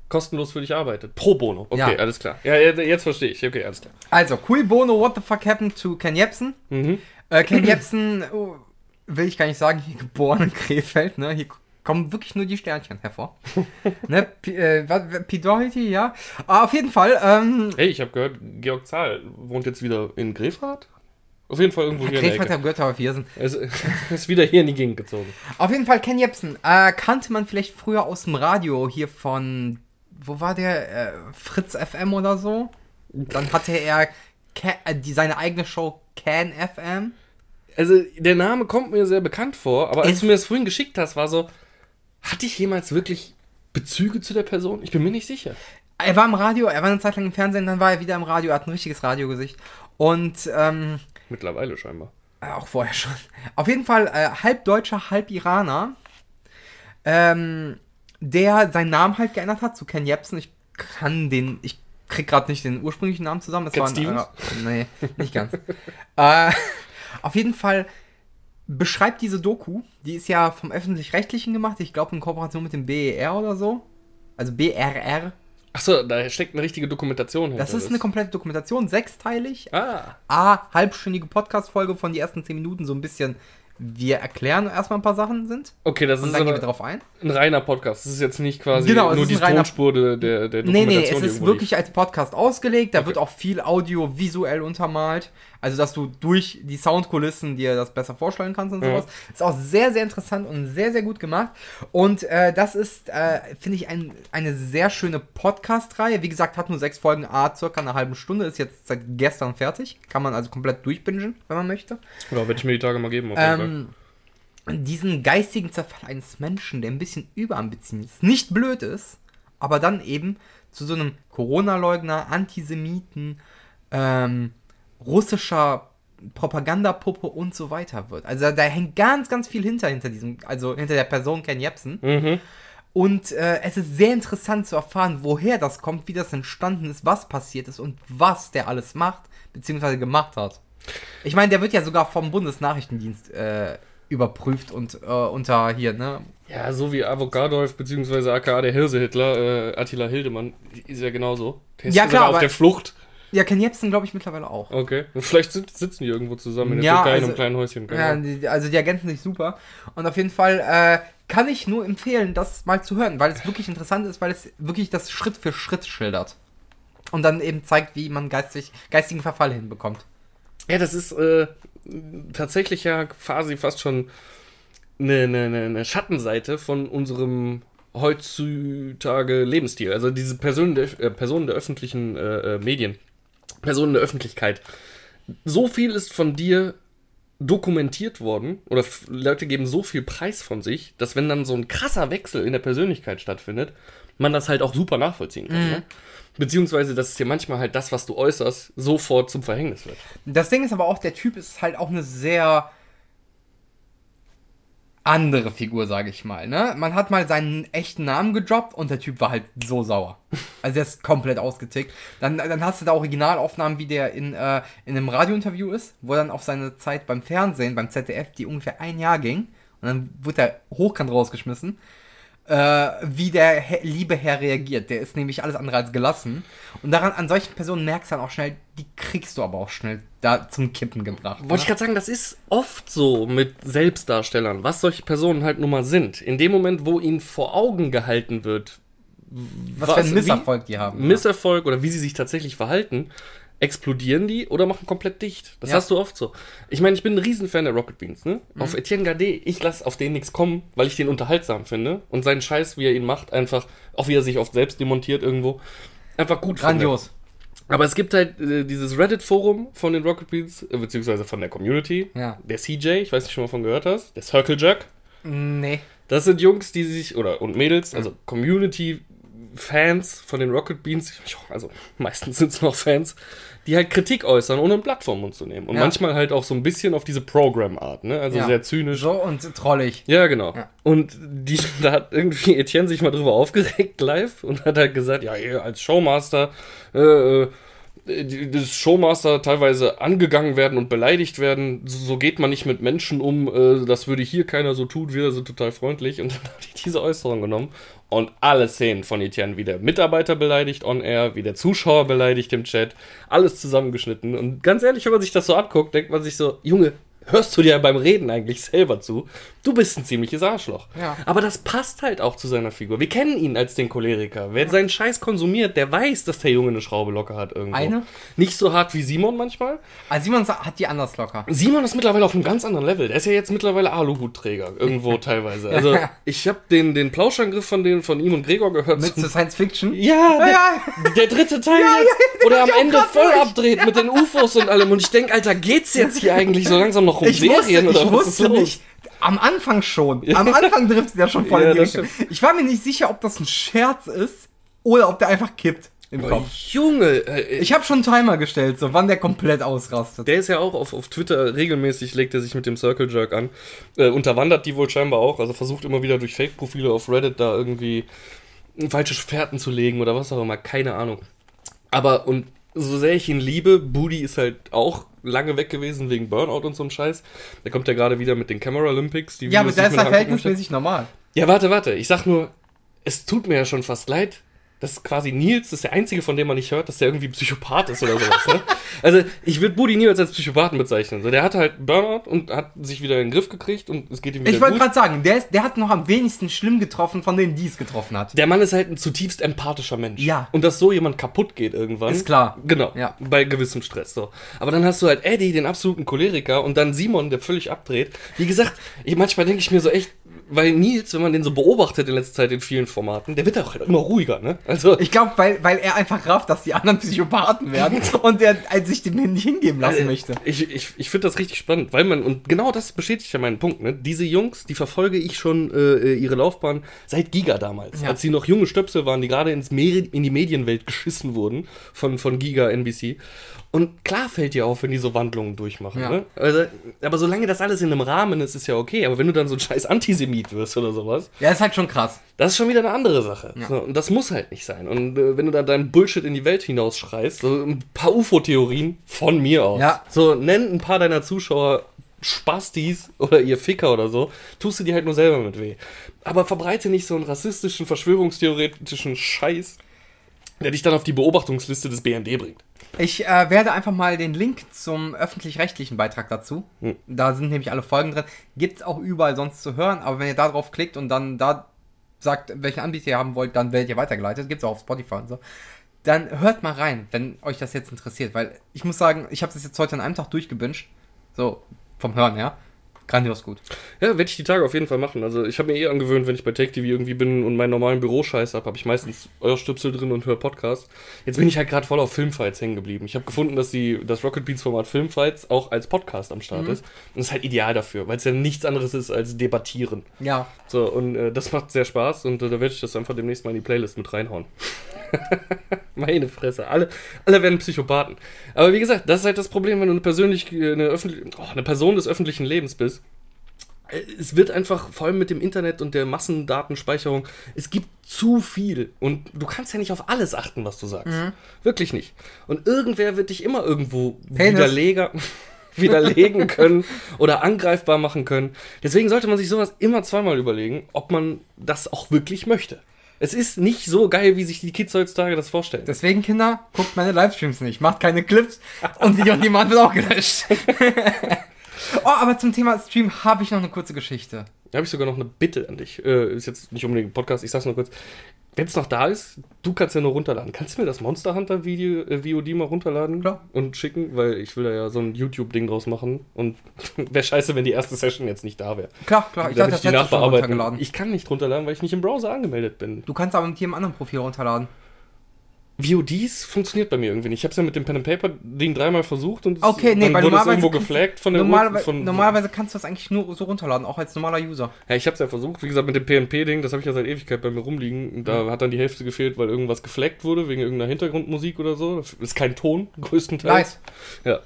kostenlos für dich arbeitet? Pro Bono. Okay, Ja. alles klar. Ja, ja, jetzt verstehe ich. Okay, alles klar. Also, Cui Bono, what the fuck happened to Ken Jebsen? Mhm. Äh, Ken Jebsen, oh, will ich gar nicht sagen, hier geboren in Krefeld, ne? Hier kommen wirklich nur die Sternchen hervor. ne? P äh, was- P. Doherty, ja. Aber auf jeden Fall, ähm, Hey, ich habe gehört, Georg Zahl wohnt jetzt wieder in Grefrath? Auf jeden Fall irgendwo hier in der Ecke. Götter auf Viersen. Er ist, ist wieder hier in die Gegend gezogen. Auf jeden Fall Ken Jebsen. Äh, kannte man vielleicht früher aus dem Radio hier von, wo war der? Äh, Fritz FM oder so? Dann hatte er äh, die, seine eigene Show Can FM. Also, der Name kommt mir sehr bekannt vor, aber als Es- du mir das vorhin geschickt hast, war so, hatte ich jemals wirklich Bezüge zu der Person? Ich bin mir nicht sicher. Er war im Radio, er war eine Zeit lang im Fernsehen, dann war er wieder im Radio, er hat ein richtiges Radiogesicht. Und ähm, Mittlerweile scheinbar. Äh, Auch vorher schon. Auf jeden Fall äh, halb Deutscher, halb Iraner. Ähm, der seinen Namen halt geändert hat zu Ken Jebsen. Ich kann den, ich krieg gerade nicht den ursprünglichen Namen zusammen. Das Cat war ein, Stevens? Äh, nee, nicht ganz. äh, auf jeden Fall beschreibt diese Doku, die ist ja vom Öffentlich-Rechtlichen gemacht, ich glaube in Kooperation mit dem BER oder so. Also BRR. Achso, da steckt eine richtige Dokumentation hinter. Das ist eine komplette Dokumentation, sechsteilig. Ah, A, halbstündige Podcast-Folge von die ersten 10 Minuten, so ein bisschen wir erklären erstmal ein paar Sachen sind. Okay, das Und ist dann gehen wir drauf ein. ein reiner Podcast. Das ist jetzt nicht quasi Genau, nur die reiner- Tonspur der, der, der Nee, nee, Dokumentation. es ist wirklich liegt. als Podcast ausgelegt. Da wird auch viel Audio visuell untermalt. Also, dass du durch die Soundkulissen dir das besser vorstellen kannst und Ja. sowas. Ist auch sehr, sehr interessant und sehr, sehr gut gemacht. Und äh, das ist, äh, finde ich, ein, eine sehr schöne Podcast-Reihe. Wie gesagt, hat nur sechs Folgen, a circa eine halbe Stunde. Ist jetzt seit gestern fertig. Kann man also komplett durchbingen, wenn man möchte. Ja, werde ich mir die Tage mal geben. Auf jeden Fall. Ähm, diesen geistigen Zerfall eines Menschen, der ein bisschen überambitioniert ist, nicht blöd ist, aber dann eben zu so einem Corona-Leugner, Antisemiten, ähm, russischer Propagandapuppe und so weiter wird. Also da hängt ganz, ganz viel hinter, hinter diesem, also hinter der Person Ken Jebsen. Mhm. Und äh, es ist sehr interessant zu erfahren, woher das kommt, wie das entstanden ist, was passiert ist und was der alles macht, beziehungsweise gemacht hat. Ich meine, der wird ja sogar vom Bundesnachrichtendienst äh, überprüft und äh, unter hier, ne? Ja, so wie Avocadolf bzw. aka der Hirse-Hitler, äh, Attila Hildemann, ist ja genauso. Der ist Ja, klar, auf der Flucht. Ja, Ken Jebsen glaube ich mittlerweile auch. Okay. Und vielleicht sind, sitzen die irgendwo zusammen in der Ja, Türkei in also- einem kleinen Häuschen. Ja, die, also die ergänzen sich super. Und auf jeden Fall äh, kann ich nur empfehlen, das mal zu hören, weil es wirklich interessant ist, weil es wirklich das Schritt für Schritt schildert. Und dann eben zeigt, wie man geistig, geistigen Verfall hinbekommt. Ja, das ist äh, tatsächlich ja quasi fast schon eine, eine, eine- Schattenseite von unserem heutzutage Lebensstil. Also diese Personen der, äh, Personen der öffentlichen äh, äh, Medien, Personen der Öffentlichkeit. So viel ist von dir dokumentiert worden oder Leute geben so viel Preis von sich, dass wenn dann so ein krasser Wechsel in der Persönlichkeit stattfindet, man das halt auch super nachvollziehen kann. Ne? Beziehungsweise, dass es dir manchmal halt das, was du äußerst, sofort zum Verhängnis wird. Das Ding ist aber auch, der Typ ist halt auch eine sehr andere Figur, sage ich mal. Ne? Man hat mal seinen echten Namen gedroppt und der Typ war halt so sauer. Also der ist komplett ausgetickt. Dann, dann hast du da Originalaufnahmen, wie der in, äh, in einem Radiointerview ist, wo er dann auf seine Zeit beim Fernsehen, beim ZDF, die ungefähr ein Jahr ging. Und dann wurde er hochkant rausgeschmissen. Äh, wie der He liebe Herr reagiert. Der ist nämlich alles andere als gelassen. Und daran, an solchen Personen merkst du dann auch schnell, die kriegst du aber auch schnell da zum Kippen gebracht. Wollte ich ne? gerade sagen, das ist oft so mit Selbstdarstellern, was solche Personen halt nun mal sind. In dem Moment, wo ihnen vor Augen gehalten wird, Was, für einen wie- Misserfolg die haben. Misserfolg oder wie sie sich tatsächlich verhalten, explodieren die oder machen komplett dicht. Das Ja. hast du oft so. Ich meine, ich bin ein Riesenfan der Rocket Beans. Ne? Mhm. Auf Etienne Gardet, ich lasse auf den nichts kommen, weil ich den unterhaltsam finde und seinen Scheiß, wie er ihn macht, einfach, auch wie er sich oft selbst demontiert irgendwo, einfach gut finde. Grandios. Aber es gibt halt äh, dieses Reddit-Forum von den Rocket Beans, äh, beziehungsweise von der Community. Ja. Der CJ, ich weiß nicht, schon mal von gehört hast. Der Circle Jerk. Nee. Das sind Jungs, die sich, oder und Mädels, also Community-Fans von den Rocket Beans, also meistens sind es noch Fans, die halt Kritik äußern, ohne ein Blatt vom Mund zu nehmen. Und Ja. manchmal halt auch so ein bisschen auf diese Program-Art, ne? Also Ja. sehr zynisch. So und trollig. Ja, genau. Ja. Und die, da hat irgendwie Etienne sich mal drüber aufgeregt live und hat halt gesagt, ja, ihr als Showmaster, äh, das Showmaster teilweise angegangen werden und beleidigt werden, so geht man nicht mit Menschen um, äh, das würde hier keiner so tun, wir sind total freundlich. Und dann hat ich diese Äußerung genommen und alle Szenen von Etienne, wie der Mitarbeiter beleidigt on air, wie der Zuschauer beleidigt im Chat, alles zusammengeschnitten. Und ganz ehrlich, wenn man sich das so anguckt, denkt man sich so, Junge, hörst du dir beim Reden eigentlich selber zu? Du bist ein ziemliches Arschloch. Ja. Aber das passt halt auch zu seiner Figur. Wir kennen ihn als den Choleriker. Wer seinen Scheiß konsumiert, der weiß, dass der Junge eine Schraube locker hat irgendwo. Eine? Nicht so hart wie Simon manchmal. Also Simon hat die anders locker. Simon ist mittlerweile auf einem ganz anderen Level. Der ist ja jetzt mittlerweile Aluhutträger, irgendwo teilweise. Also ich habe den, den Plauschangriff von, den, von ihm und Gregor gehört. Mit zur Science Fiction. ja, der, Ja. der dritte Teil jetzt, wo der am Ende voll abdreht mit den UFOs und allem. Und ich denke, Alter, geht's jetzt hier eigentlich so langsam noch um Ich wusste, Serien oder ich was wusste nicht. Am Anfang schon. Am Anfang trifft es ja schon voll Ja, in die Richtung. Ich war mir nicht sicher, ob das ein Scherz ist oder ob der einfach kippt im Kopf. Junge, äh, Ich habe schon einen Timer gestellt, so wann der komplett ausrastet. Der ist ja auch auf, auf Twitter regelmäßig, legt er sich mit dem Circle Jerk an. Äh, unterwandert die wohl scheinbar auch. Also versucht immer wieder durch Fake-Profile auf Reddit da irgendwie falsche Fährten zu legen oder was auch immer. Keine Ahnung. Aber und so sehr ich ihn liebe, Booty ist halt auch lange weg gewesen wegen Burnout und so einem Scheiß. Der kommt ja gerade wieder mit den Camera Olympics. Die ja, aber Videos, die der ist verhältnismäßig normal. Ja, warte, warte. Ich sag nur, es tut mir ja schon fast leid, Das ist quasi Nils, das ist der einzige, von dem man nicht hört, dass der irgendwie Psychopath ist oder sowas. Ne? Also ich würde Buddy niemals als Psychopathen bezeichnen. So, der hatte halt Burnout und hat sich wieder in den Griff gekriegt und es geht ihm wieder Ich wollte gerade sagen, der, ist, der hat noch am wenigsten schlimm getroffen von denen, die es getroffen hat. Der Mann ist halt ein zutiefst empathischer Mensch. Ja. Und dass so jemand kaputt geht irgendwann. Ist klar. Genau. Ja. Bei gewissem Stress. So. Aber dann hast du halt Eddie, den absoluten Choleriker, und dann Simon, der völlig abdreht. Wie gesagt, ich, manchmal denke ich mir so echt, weil Nils, wenn man den so beobachtet in letzter Zeit in vielen Formaten, der wird auch halt immer ruhiger, ne? Also. Ich glaube, weil, weil er einfach rafft, dass die anderen Psychopathen werden und er äh, sich dem nicht hingeben lassen möchte. Ich, ich, ich finde das richtig spannend, weil man, und genau das bestätigt ja meinen Punkt, ne? Diese Jungs, die verfolge ich schon äh, ihre Laufbahn seit Giga damals. Ja. Als sie noch junge Stöpsel waren, die gerade ins Meri- in die Medienwelt geschissen wurden von, von Giga NBC. Und klar fällt dir auf, wenn die so Wandlungen durchmachen. Ja. Ne? Also, aber solange das alles in einem Rahmen ist, ist ja okay. Aber wenn du dann so ein scheiß Antisemit wirst oder sowas, Ja, ist halt schon krass. das ist schon wieder eine andere Sache. Ja. So, und das muss halt nicht sein. Und äh, wenn du dann deinen Bullshit in die Welt hinausschreist, so ein paar UFO-Theorien von mir aus. Ja. So, nenn ein paar deiner Zuschauer Spastis oder ihr Ficker oder so, tust du dir halt nur selber mit weh. Aber verbreite nicht so einen rassistischen, verschwörungstheoretischen Scheiß, der dich dann auf die Beobachtungsliste des BND bringt. Ich äh, werde einfach mal den Link zum öffentlich-rechtlichen Beitrag dazu. Hm. Da sind nämlich alle Folgen drin. Gibt's auch überall sonst zu hören, aber wenn ihr da drauf klickt und dann da sagt, welchen Anbieter ihr haben wollt, dann werdet ihr weitergeleitet. Gibt's auch auf Spotify und so. Dann hört mal rein, wenn euch das jetzt interessiert, weil ich muss sagen, ich habe das jetzt heute an einem Tag durchgebinged. So, vom Hören her. Grandios gut. Ja, werde ich die Tage auf jeden Fall machen. Also ich habe mir eh angewöhnt, wenn ich bei Take TV irgendwie bin und meinen normalen Büroscheiß habe, habe ich meistens euer Stüpsel drin und höre Podcast. Jetzt bin ich halt gerade voll auf Filmfights hängen geblieben. Ich habe gefunden, dass die, das Rocket Beats Format Filmfights auch als Podcast am Start ist. Und das ist halt ideal dafür, weil es ja nichts anderes ist als debattieren. Ja. So, und äh, das macht sehr Spaß und äh, da werde ich das einfach demnächst mal in die Playlist mit reinhauen. Meine Fresse, alle, alle werden Psychopathen. Aber wie gesagt, das ist halt das Problem, wenn du eine, persönlich, eine, oh, eine Person des öffentlichen Lebens bist. Es wird einfach, vor allem mit dem Internet und der Massendatenspeicherung, es gibt zu viel. Und du kannst ja nicht auf alles achten, was du sagst. Wirklich nicht. Und irgendwer wird dich immer irgendwo widerleger, widerlegen können oder angreifbar machen können. Deswegen sollte man sich sowas immer zweimal überlegen, ob man das auch wirklich möchte. Es ist nicht so geil, wie sich die Kids heutzutage das vorstellen. Deswegen, Kinder, guckt meine Livestreams nicht. Macht keine Clips und Video on Demand wird auch gelöscht. oh, aber zum Thema Stream habe ich noch eine kurze Geschichte. Da habe ich sogar noch eine Bitte an dich. Äh, ist jetzt nicht unbedingt ein Podcast, ich sag's nur kurz. Wenn es noch da ist, du kannst ja nur runterladen. Kannst du mir das Monster Hunter Video, äh, VOD mal runterladen Klar. und schicken? Weil ich will da ja so ein YouTube-Ding draus machen. Und wäre scheiße, wenn die erste Session jetzt nicht da wäre. Klar, klar, ich dachte, das hättest du schon runtergeladen. Ich kann nicht runterladen, weil ich nicht im Browser angemeldet bin. Du kannst aber mit jedem anderen Profil runterladen. VODs funktioniert bei mir irgendwie nicht. Ich habe es ja mit dem Pen and Paper Ding dreimal versucht und Okay, nee, dann weil wurde es normalerweise irgendwo kannst du- geflaggt von der Normalerweise, von, normalerweise kannst du das eigentlich nur so runterladen, auch als normaler User. Ja, ich habe es ja versucht. Wie gesagt, mit dem PNP-Ding, das habe ich ja seit Ewigkeit bei mir rumliegen. Da hat dann die Hälfte gefehlt, weil irgendwas geflaggt wurde, wegen irgendeiner Hintergrundmusik oder so. Das ist kein Ton, größtenteils. Nice. Ja.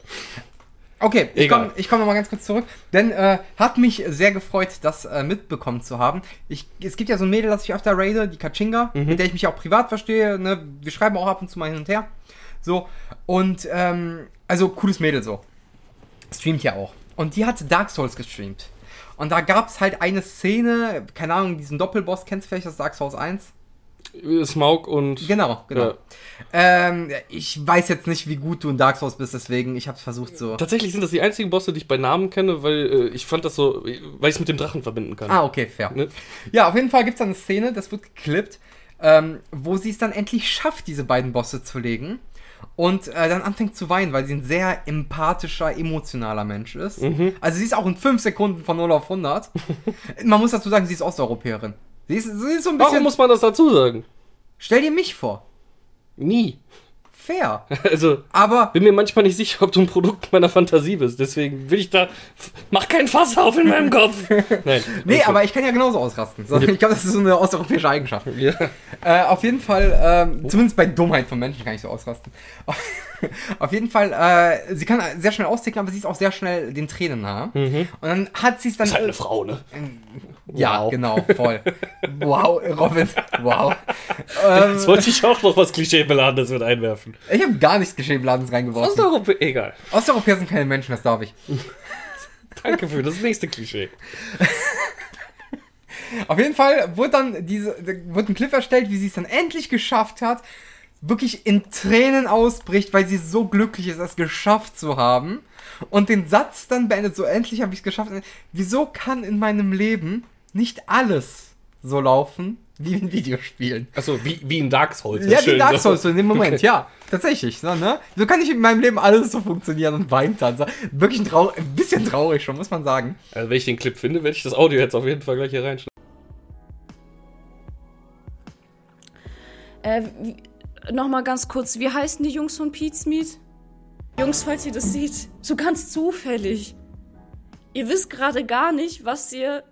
Okay, ich komme ich komm nochmal ganz kurz zurück, denn äh, hat mich sehr gefreut, das äh, mitbekommen zu haben. Ich, es gibt ja so ein Mädel, das ich öfter raide, die Kachinga, mit der ich mich auch privat verstehe. Ne? Wir schreiben auch ab und zu mal hin und her. So, und ähm, also cooles Mädel so. Streamt ja auch. Und die hat Dark Souls gestreamt. Und da gab es halt eine Szene, keine Ahnung, diesen Doppelboss, kennst du vielleicht das Dark Souls 1? Smaug und. Genau, genau. Ja. Ähm, ich weiß jetzt nicht, wie gut du in Dark Souls bist, deswegen, ich habe es versucht so. Tatsächlich sind das die einzigen Bosse, die ich bei Namen kenne, weil äh, ich fand das so, weil ich es mit dem Drachen verbinden kann. Ah, okay, fair. Ne? Ja, auf jeden Fall gibt es eine Szene, das wird geklippt, ähm, wo sie es dann endlich schafft, diese beiden Bosse zu legen. Und äh, dann anfängt zu weinen, weil sie ein sehr empathischer, emotionaler Mensch ist. Mhm. Also sie ist auch in 5 Sekunden von 0 auf 100. Man muss dazu sagen, sie ist Osteuropäerin. Sie ist, sie ist so ein bisschen... Warum muss man das dazu sagen? Stell dir mich vor. Nie. Fair. Also, Aber bin mir manchmal nicht sicher, ob du ein Produkt meiner Fantasie bist. Deswegen will ich da. Mach kein Fass auf in meinem Kopf! Nein. Nee, aber ich kann ja genauso ausrasten. So, ich glaube, das ist so eine osteuropäische Eigenschaft. Ja. Äh, auf jeden Fall, ähm, zumindest bei Dummheit von Menschen kann ich so ausrasten. auf jeden Fall, äh, sie kann sehr schnell austicken, aber sie ist auch sehr schnell den Tränen nah. Und dann hat sie es dann. Ist halt eine Frau, ne? ja, Wow. genau, voll. wow, Robin, wow. Ähm, Jetzt wollte ich auch noch was Klischeebeladenes mit einwerfen. ich habe gar nichts Geschehbladens reingeworfen. Osteuropäer, egal. Osteuropäer sind keine Menschen, das darf ich. Danke für das nächste Klischee. Auf jeden Fall wurde dann diese, wurde ein Clip erstellt, wie sie es dann endlich geschafft hat, wirklich in Tränen ausbricht, weil sie so glücklich ist, es geschafft zu haben. Und den Satz dann beendet, so endlich habe ich es geschafft. Wieso kann in meinem Leben nicht alles so laufen wie in Videospielen? Achso, wie, wie in Dark Souls. Ja, wie Schön, Dark so. Souls, so in dem Moment, Okay. ja. Tatsächlich, so, ne? So kann nicht in meinem Leben alles so funktionieren und weint dann. So. Wirklich ein, trau ein bisschen traurig schon, muss man sagen. Also, wenn ich den Clip finde, werde ich das Audio jetzt auf jeden Fall gleich hier reinschneiden. Äh, Nochmal ganz kurz, wie heißen die Jungs von Pete's Meat? Jungs, falls ihr das seht, so ganz zufällig. Ihr wisst gerade gar nicht, was ihr,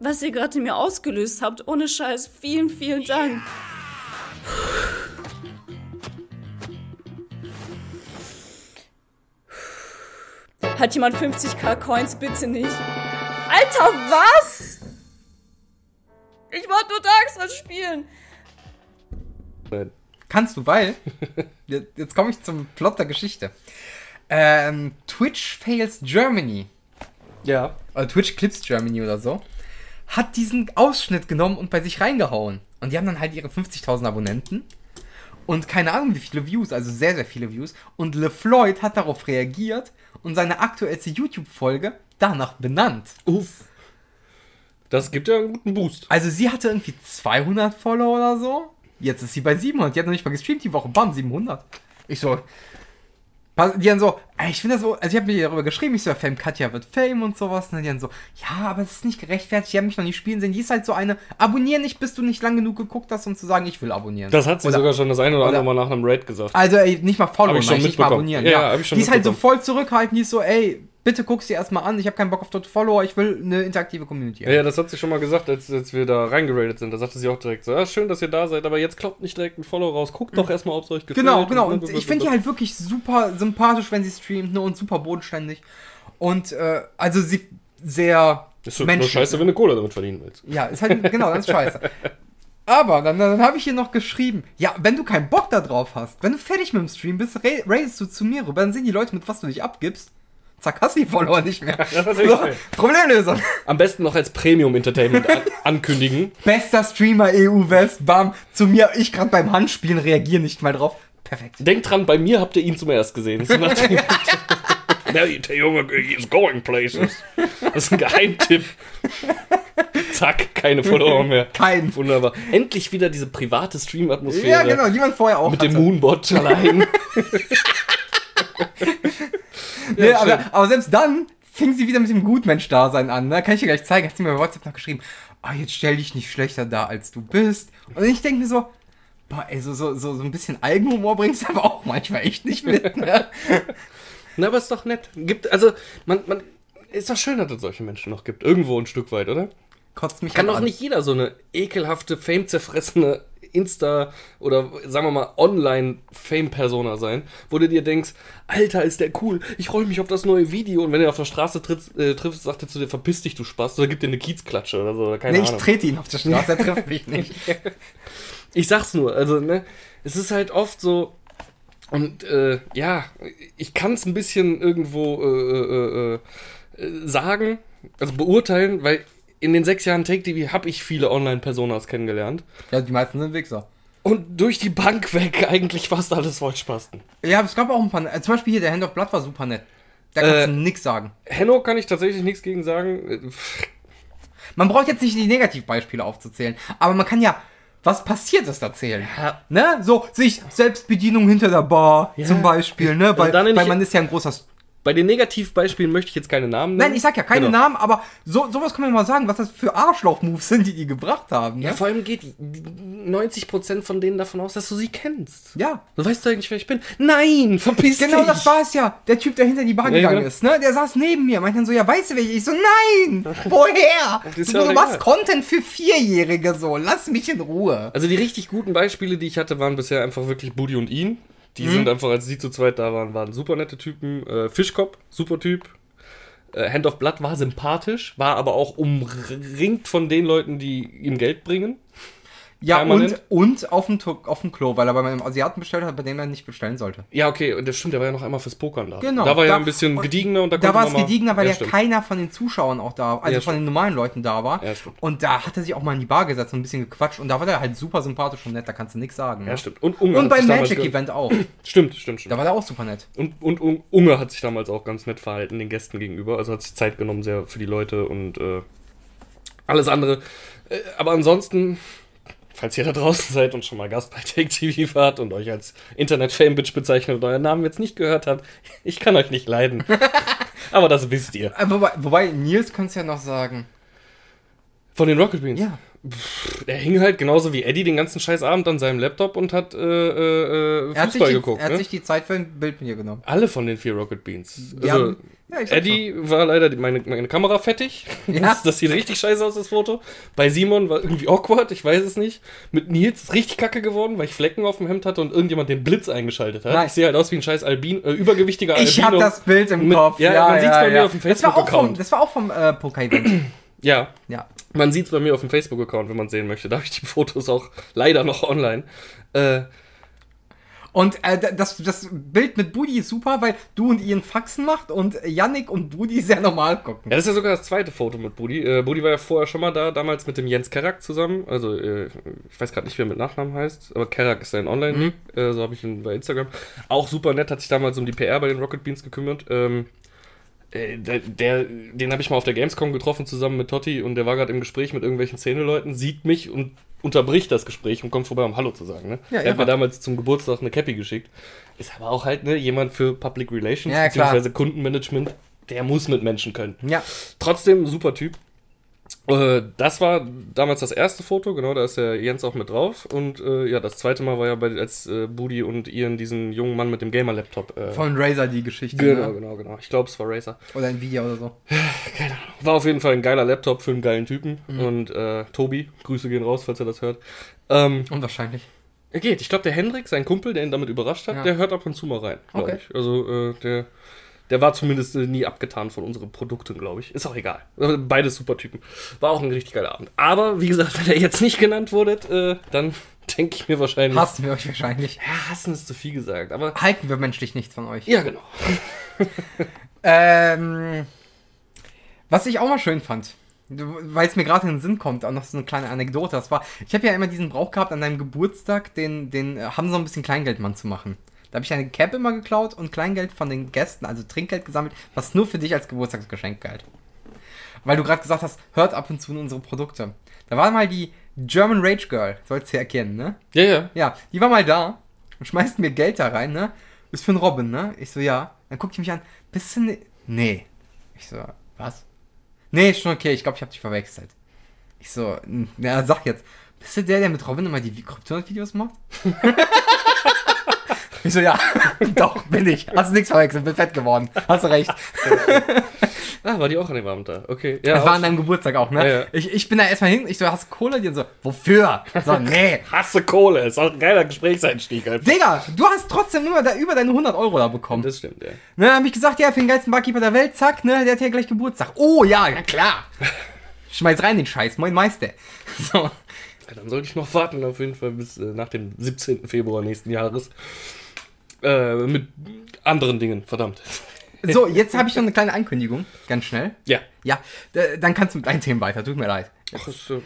was ihr gerade mir ausgelöst habt. Ohne Scheiß, vielen, vielen Dank. Hat jemand 50k Coins? Bitte nicht. Alter, was? Ich wollte nur Dark Souls spielen. Kannst du, weil. jetzt komme ich zum Plot der Geschichte. Ähm, Twitch Fails Germany. Ja. Oder Twitch Clips Germany oder so. Hat diesen Ausschnitt genommen und bei sich reingehauen. Und die haben dann halt ihre 50.000 Abonnenten. Und keine Ahnung, wie viele Views, also sehr, sehr viele Views. Und LeFloid hat darauf reagiert und seine aktuellste YouTube-Folge danach benannt. Uff. Das gibt ja einen guten Boost. Also sie hatte irgendwie 200 Follower oder so. Jetzt ist sie bei 700. Die hat noch nicht mal gestreamt die Woche. Bam, 700. Ich so. Die dann so, ich finde das so, also ich habe mir darüber geschrieben, ich so, Fame Katja wird Fame und sowas. Und die dann so, ja, aber das ist nicht gerechtfertigt, die haben mich noch nie spielen sehen. Die ist halt so eine, abonnier nicht, bis du nicht lang genug geguckt hast, um zu sagen, ich will abonnieren. Das hat sie Oder- sogar schon das eine oder andere oder- Mal nach einem Raid gesagt. Also, ey, nicht mal followen, Hab ich schon nicht mal abonnieren. Ja, Ja, ja, ich schon Die ist halt so voll zurückhaltend, die ist so, ey, bitte guck sie erstmal an, ich habe keinen Bock auf tote Follower, ich will eine interaktive Community. Ja, ja, das hat sie schon mal gesagt, als, als wir da reingeradet sind. Da sagte sie auch direkt so, ja, schön, dass ihr da seid, aber jetzt kloppt nicht direkt ein Follow raus. Guckt doch erstmal, ob es euch gefällt. Genau, genau. Und Und ich finde die halt wirklich super sympathisch, wenn sie streamt, ne, und super bodenständig. Und, äh, also sie sehr Ist so nur scheiße, wenn du Kohle damit verdienen willst. Ja, ist halt, genau, das ist scheiße. Aber dann, dann habe ich hier noch geschrieben, ja, wenn du keinen Bock da drauf hast, wenn du fertig mit dem Stream bist, ra- raidest du zu mir rüber, dann sehen die Leute, mit was du dich abgibst. Zack, hast du die Follower nicht mehr. ist natürlich so, schön. Problemlösung. Am besten noch als Premium-Entertainment an ankündigen. Bester Streamer EU-West, bam, zu mir, ich gerade beim Handspielen reagiere nicht mal drauf. Perfekt. Denkt dran, bei mir habt ihr ihn zum erst gesehen. So dem- Der, Junge is going places. Das ist ein Geheimtipp. Zack, keine Follower mehr. Kein. Wunderbar. Endlich wieder diese private Stream-Atmosphäre. Ja, genau, die man vorher auch Mit dem hatte. Moonbot allein. Nee, Ja, aber, aber selbst dann fing sie wieder mit dem Gutmensch-Dasein an. Ne? Kann ich dir gleich zeigen. Hat sie mir bei WhatsApp noch geschrieben. Oh, jetzt stell dich nicht schlechter da, als du bist. Und ich denke mir so, boah, ey, so, so, so, so ein bisschen Eigenhumor bringst du aber auch manchmal echt nicht mit. Ne? Na, aber ist doch nett. Gibt, also, man, man, ist doch schön, dass es solche Menschen noch gibt. Irgendwo ein Stück weit, oder? Kotzt mich Kann halt doch an. nicht jeder so eine ekelhafte, fame-zerfressene Insta- oder sagen wir mal Online-Fame-Persona sein, wo du dir denkst, Alter, ist der cool, ich freue mich auf das neue Video und wenn er auf der Straße tritt, äh, trifft, sagt er zu dir, verpiss dich, du Spaß, oder gibt dir eine Kiezklatsche oder so, oder keine Nee, ich Ahnung. trete ihn auf der Straße, er trifft mich nicht. Ich sag's nur, also, ne, es ist halt oft so, und äh, ja, ich kann es ein bisschen irgendwo äh, äh, äh, äh, sagen, also beurteilen, weil in den sechs Jahren Take TV habe ich viele Online-Personas kennengelernt. Ja, die meisten sind Wichser. Und durch die Bank weg eigentlich fast alles Vollspasten. Ja, aber es gab auch ein paar. Äh, zum Beispiel hier, der Hand of Blood war super nett. Da kannst Äh, du nix sagen. Henno kann ich tatsächlich nichts gegen sagen. Man braucht jetzt nicht die Negativbeispiele aufzuzählen, aber man kann ja was passiert ist erzählen. Ja. Ne? So, sich Selbstbedienung hinter der Bar Ja. zum Beispiel, ne? Weil, dann nicht- weil man ist ja ein großer Bei den Negativbeispielen möchte ich jetzt keine Namen nennen. Nein, ich sag ja keine Genau. Namen, aber so, sowas kann man mal sagen, was das für Arschloch-Moves sind, die die gebracht haben. Ne? Ja, vor allem geht 90% von denen davon aus, dass du sie kennst. Ja. Du weißt eigentlich, wer ich bin? Nein, verpiss Genau dich. das war es ja. Der Typ, der hinter die Bar Ja, gegangen genau. ist, ne? Der saß neben mir, meinte dann so, ja, weißt du wer ich? Ich so, nein! Woher? Du du machst Content für Vierjährige so, lass mich in Ruhe. Also die richtig guten Beispiele, die ich hatte, waren bisher einfach wirklich Budi und ihn. Die Mhm. sind einfach, als sie zu zweit da waren, waren super nette Typen. Äh, Fischkopf, super Typ. Äh, Hand of Blood war sympathisch, war aber auch umringt von den Leuten, die ihm Geld bringen. Ja, permanent. und, und auf dem, auf dem Klo, weil er bei meinem Asiaten bestellt hat, bei dem er nicht bestellen sollte. Ja, okay, und das stimmt, der war ja noch einmal fürs Pokern da. Genau. Da war ja Da- ein bisschen und gediegener und da, Da war es gediegener, weil ja, stimmt. keiner von den Zuschauern auch da, also Ja, von den normalen Leuten da war. Ja, stimmt. Und da hat er sich auch mal in die Bar gesetzt und ein bisschen gequatscht und da war der halt super sympathisch und nett, da kannst du nichts sagen. Ja, ne? stimmt. Und Unge Und beim ge- Magic-Event auch. Stimmt, stimmt, stimmt. Da war der auch super nett. Und, und, Un- Unge hat sich damals auch ganz nett verhalten den Gästen gegenüber. Also hat sich Zeit genommen sehr für die Leute und äh, alles andere. Äh, aber ansonsten, falls ihr da draußen seid und schon mal Gast bei Take TV wart und euch als Internet-Fame-Bitch bezeichnet und euren Namen jetzt nicht gehört habt, ich kann euch nicht leiden. aber das wisst ihr. Äh, wobei, wobei, Nils könnte ja noch sagen. Von den Rocket Beans. Ja. Er hing halt genauso wie Eddie den ganzen scheiß Abend an seinem Laptop und hat äh, äh, Er hat, sich Fußball die, geguckt. er hat ne? sich die Zeit für ein Bild mit dir genommen. Alle von den vier Rocket Beans. Die Also, haben- ja, ich Eddie war leider meine, meine Kamera fettig. Ja. Das, das sieht richtig scheiße aus, das Foto. Bei Simon war irgendwie awkward, ich weiß es nicht. Mit Nils ist richtig kacke geworden, weil ich Flecken auf dem Hemd hatte und irgendjemand den Blitz eingeschaltet hat. Nein. Ich sehe halt aus wie ein scheiß Albin, äh, übergewichtiger Albino. Ich habe das Bild im Mit- Kopf. ja, man sieht's bei mir auf dem Das war auch vom, Facebook-Account. das war auch vom äh, Poker-Event. Ja, ja. Man sieht es bei mir auf dem Facebook-Account, wenn man sehen möchte. Da habe ich die Fotos auch leider noch online. Äh, Und äh, das, das Bild mit Budi ist super, weil du und Ian Faxen macht und Yannick und Budi sehr normal gucken. Ja, das ist ja sogar das zweite Foto mit Budi. Äh, Budi war ja vorher schon mal da, damals mit dem Jens Kerak zusammen. Also, äh, ich weiß gerade nicht, wie er mit Nachnamen heißt, aber Kerak ist sein online äh, So habe ich ihn bei Instagram. Auch super nett, hat sich damals um die PR bei den Rocket Beans gekümmert. Ähm, äh, der, der, den habe ich mal auf der Gamescom getroffen zusammen mit Totti und der war gerade im Gespräch mit irgendwelchen Szeneleuten, sieht mich und unterbricht das Gespräch und kommt vorbei, um Hallo zu sagen. Ne? Ja, er hat mir damals zum Geburtstag eine Cappy geschickt. Ist aber auch halt ne, jemand für Public Relations Ja, beziehungsweise Kundenmanagement. Der muss mit Menschen können. Ja. Trotzdem, super Typ. Äh, das war damals das erste Foto, genau, da ist der Jens auch mit drauf. Und äh, ja, das zweite Mal war ja, bei, als äh, Budi und Ian diesen jungen Mann mit dem Gamer-Laptop. Äh, Von Razer die Geschichte. genau, Ne? genau, genau. Ich glaube, es war Razer. Oder Nvidia oder so. Keine Ahnung. War auf jeden Fall ein geiler Laptop für einen geilen Typen. Mhm. Und äh, Tobi, Grüße gehen raus, falls er das hört. Ähm, Unwahrscheinlich. er geht. Ich glaube, der Hendrik, sein Kumpel, der ihn damit überrascht hat, Ja. der hört ab und zu mal rein, glaube Okay. ich. Also, äh, der, der war zumindest äh, nie abgetan von unseren Produkten, glaube ich. Ist auch egal. Also, Beides super Typen. War auch ein richtig geiler Abend. Aber, wie gesagt, wenn er jetzt nicht genannt wurde, äh, dann denke ich mir wahrscheinlich. Hassen wir euch wahrscheinlich. Ja, hassen ist zu viel gesagt, aber. Halten wir menschlich nichts von euch. Ja, genau. Ähm, was ich auch mal schön fand, weil es mir gerade in den Sinn kommt, auch noch so eine kleine Anekdote. Das war, ich habe ja immer diesen Brauch gehabt, an deinem Geburtstag den, den äh, haben so ein bisschen Kleingeldmann zu machen. Da habe ich eine Cap immer geklaut und Kleingeld von den Gästen, also Trinkgeld gesammelt, was nur für dich als Geburtstagsgeschenk galt. Weil du gerade gesagt hast, hört ab und zu in unsere Produkte. Da war mal die German Rage Girl, sollst du ja erkennen, ne? Ja, ja. Ja, die war mal da und schmeißt mir Geld da rein, ne? Ist für einen Robin, ne? Ich so, ja. Dann guckt die mich an, bist du ne Nee. Ich so, was? Nee, ist schon okay, ich glaube, ich habe dich verwechselt. Ich so, "N- na, sag jetzt, bist du der, der mit Robin immer die Kryptonit-Videos macht? ich so, ja, doch, bin ich. Hast du nichts verwechselt, bin fett geworden. Hast du recht. Ah, war die auch an dem Abend da? Okay. Ja, Das war an deinem Geburtstag auch, ne? Ja, ja. Ich, ich bin da erstmal hin, ich so, hast du Kohle? Die so, wofür? So, nee. Hasse Kohle. Ist auch ein geiler Gesprächseinstieg. Einfach. Digga, du hast trotzdem immer da über deine 100 Euro da bekommen. Das stimmt, ja. Ne, hab ich gesagt, ja, für den geilsten Barkeeper der Welt, zack, ne, der hat ja gleich Geburtstag. Oh, ja, ja klar. Schmeiß rein den Scheiß, moin Meister. So. Ja, Dann sollte ich noch warten, auf jeden Fall bis äh, nach dem 17. Februar nächsten Jahres. Äh, mit anderen Dingen, verdammt. so, jetzt habe ich noch eine kleine Ankündigung, ganz schnell. Ja. Ja, dann kannst du mit deinen Themen weiter, tut mir leid. Ach, ist, äh,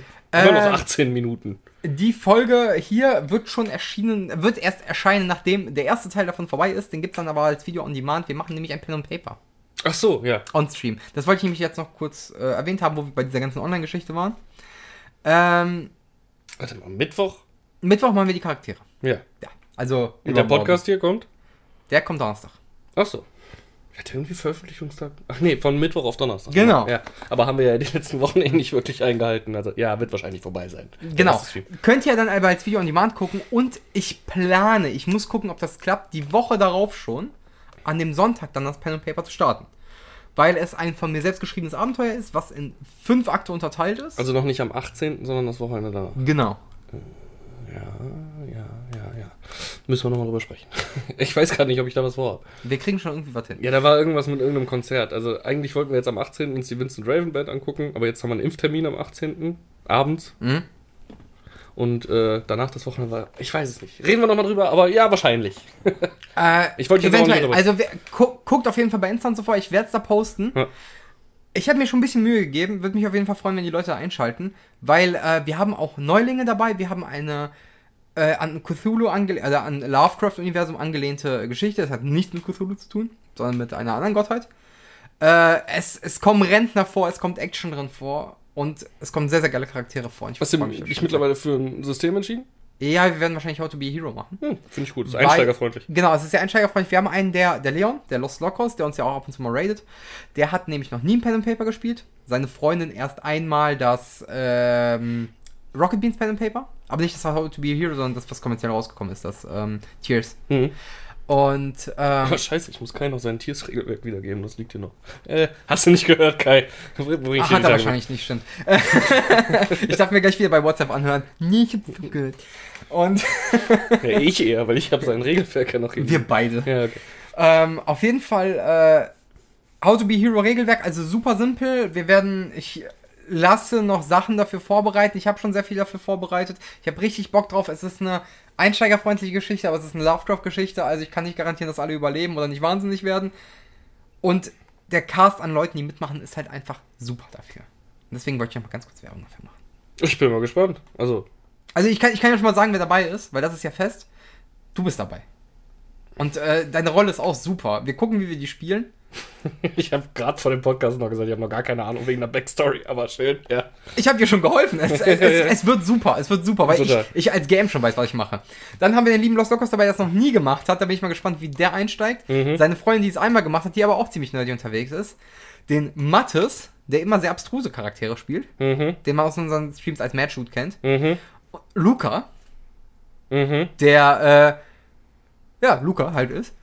immer noch Äh, 18 Minuten. Die Folge hier wird schon erschienen, wird erst erscheinen, nachdem der erste Teil davon vorbei ist. Den gibt's dann aber als Video on Demand. Wir machen nämlich ein Pen and Paper Ach so, ja. on Stream. Das wollte ich nämlich jetzt noch kurz äh, erwähnt haben, wo wir bei dieser ganzen Online-Geschichte waren. Ähm, Warte mal, Mittwoch? Mittwoch machen wir die Charaktere. Ja. Ja, also Und der. Podcast hier kommt? Der kommt Donnerstag. Ach so. Hat der irgendwie Veröffentlichungstag? Ach nee, von Mittwoch auf Donnerstag. Genau. Ja. Aber haben wir ja die letzten Wochen eh nicht wirklich eingehalten. Also ja, wird wahrscheinlich vorbei sein. Genau. Könnt ihr dann aber als Video on Demand gucken und ich plane, ich muss gucken, ob das klappt, die Woche darauf schon, an dem Sonntag dann das Pen and Paper zu starten. Weil es ein von mir selbst geschriebenes Abenteuer ist, was in fünf Akte unterteilt ist. Also noch nicht am 18., sondern das Wochenende danach. genau. Ja, ja, ja, ja. Müssen wir nochmal drüber sprechen. Ich weiß gerade nicht, ob ich da was vorhabe. Wir kriegen schon irgendwie was hin. Ja, da war irgendwas mit irgendeinem Konzert. Also eigentlich wollten wir jetzt am 18. uns die Vincent Raven Band angucken, aber jetzt haben wir einen Impftermin am 18. abends. Mhm. Und äh, danach das Wochenende war, ich weiß es nicht. Reden wir nochmal drüber, aber ja, wahrscheinlich. Äh, Ich wollte jetzt eventuell. Also wer, gu guckt auf jeden Fall bei Insta und so vor. Ich werde es da posten. Ja. Ich habe mir schon ein bisschen Mühe gegeben. Würde mich auf jeden Fall freuen, wenn die Leute einschalten. Weil äh, wir haben auch Neulinge dabei. Wir haben eine äh, an Cthulhu angele also an Lovecraft-Universum angelehnte Geschichte. Das hat nichts mit Cthulhu zu tun, sondern mit einer anderen Gottheit. Äh, es, es kommen Rentner vor, es kommt Action drin vor. Und es kommen sehr, sehr geile Charaktere vor. Ich Hast du mich jeden mittlerweile für ein System entschieden? Ja, wir werden wahrscheinlich How to be a Hero machen. Hm, Finde ich gut. Das ist Weil- einsteigerfreundlich. Genau, es ist sehr einsteigerfreundlich. Wir haben einen, der, der Leon, der Lost Lockers, der uns ja auch ab und zu mal raidet. Der hat nämlich noch nie ein Pen and Paper gespielt. Seine Freundin erst einmal das ähm, Rocket Beans Pen and Paper. Aber nicht das How to be a Hero, sondern das, was kommerziell rausgekommen ist, das ähm, Tears. Mhm. Und ähm, Oh, scheiße, ich muss Kai noch sein Tiersregelwerk wiedergeben, das liegt hier noch. Äh, hast du nicht gehört, Kai? Ich ach, dir hat er wahrscheinlich nicht, stimmt. ich darf mir gleich wieder bei WhatsApp anhören. Nee, ich hab's nicht gehört. Und. Ja, ich eher, weil ich habe sein Regelwerk ja noch irgendwie. wir beide. Ja, okay. Ähm, auf jeden Fall äh, How to be Hero Regelwerk, also super simpel. Wir werden, ich lasse noch Sachen dafür vorbereiten. Ich habe schon sehr viel dafür vorbereitet. Ich habe richtig Bock drauf. Es ist eine einsteigerfreundliche Geschichte, aber es ist eine Lovecraft-Geschichte. Also ich kann nicht garantieren, dass alle überleben oder nicht wahnsinnig werden. Und der Cast an Leuten, die mitmachen, ist halt einfach super dafür. Und deswegen wollte ich noch mal ganz kurz Werbung dafür machen. Ich bin mal gespannt. Also, Also ich kann, ich kann ja schon mal sagen, wer dabei ist, weil das ist ja fest. Du bist dabei. Und äh, deine Rolle ist auch super. Wir gucken, wie wir die spielen. ich habe gerade vor dem Podcast noch gesagt, ich habe noch gar keine Ahnung wegen der Backstory, aber schön, ja. Ich habe dir schon geholfen. Es, es, es, es wird super. Es wird super, weil ich, Total. ich als Game schon weiß, was ich mache. Dann haben wir den lieben Lost Lockers dabei, der das noch nie gemacht hat. Da bin ich mal gespannt, wie der einsteigt. Mhm. Seine Freundin, die es einmal gemacht hat, die aber auch ziemlich nerdy unterwegs ist. Den Mattes, der immer sehr abstruse Charaktere spielt. Mhm, Den man aus unseren Streams als Mad Shoot kennt. mhm, Luca, mhm. der, äh, ja, Luca halt ist.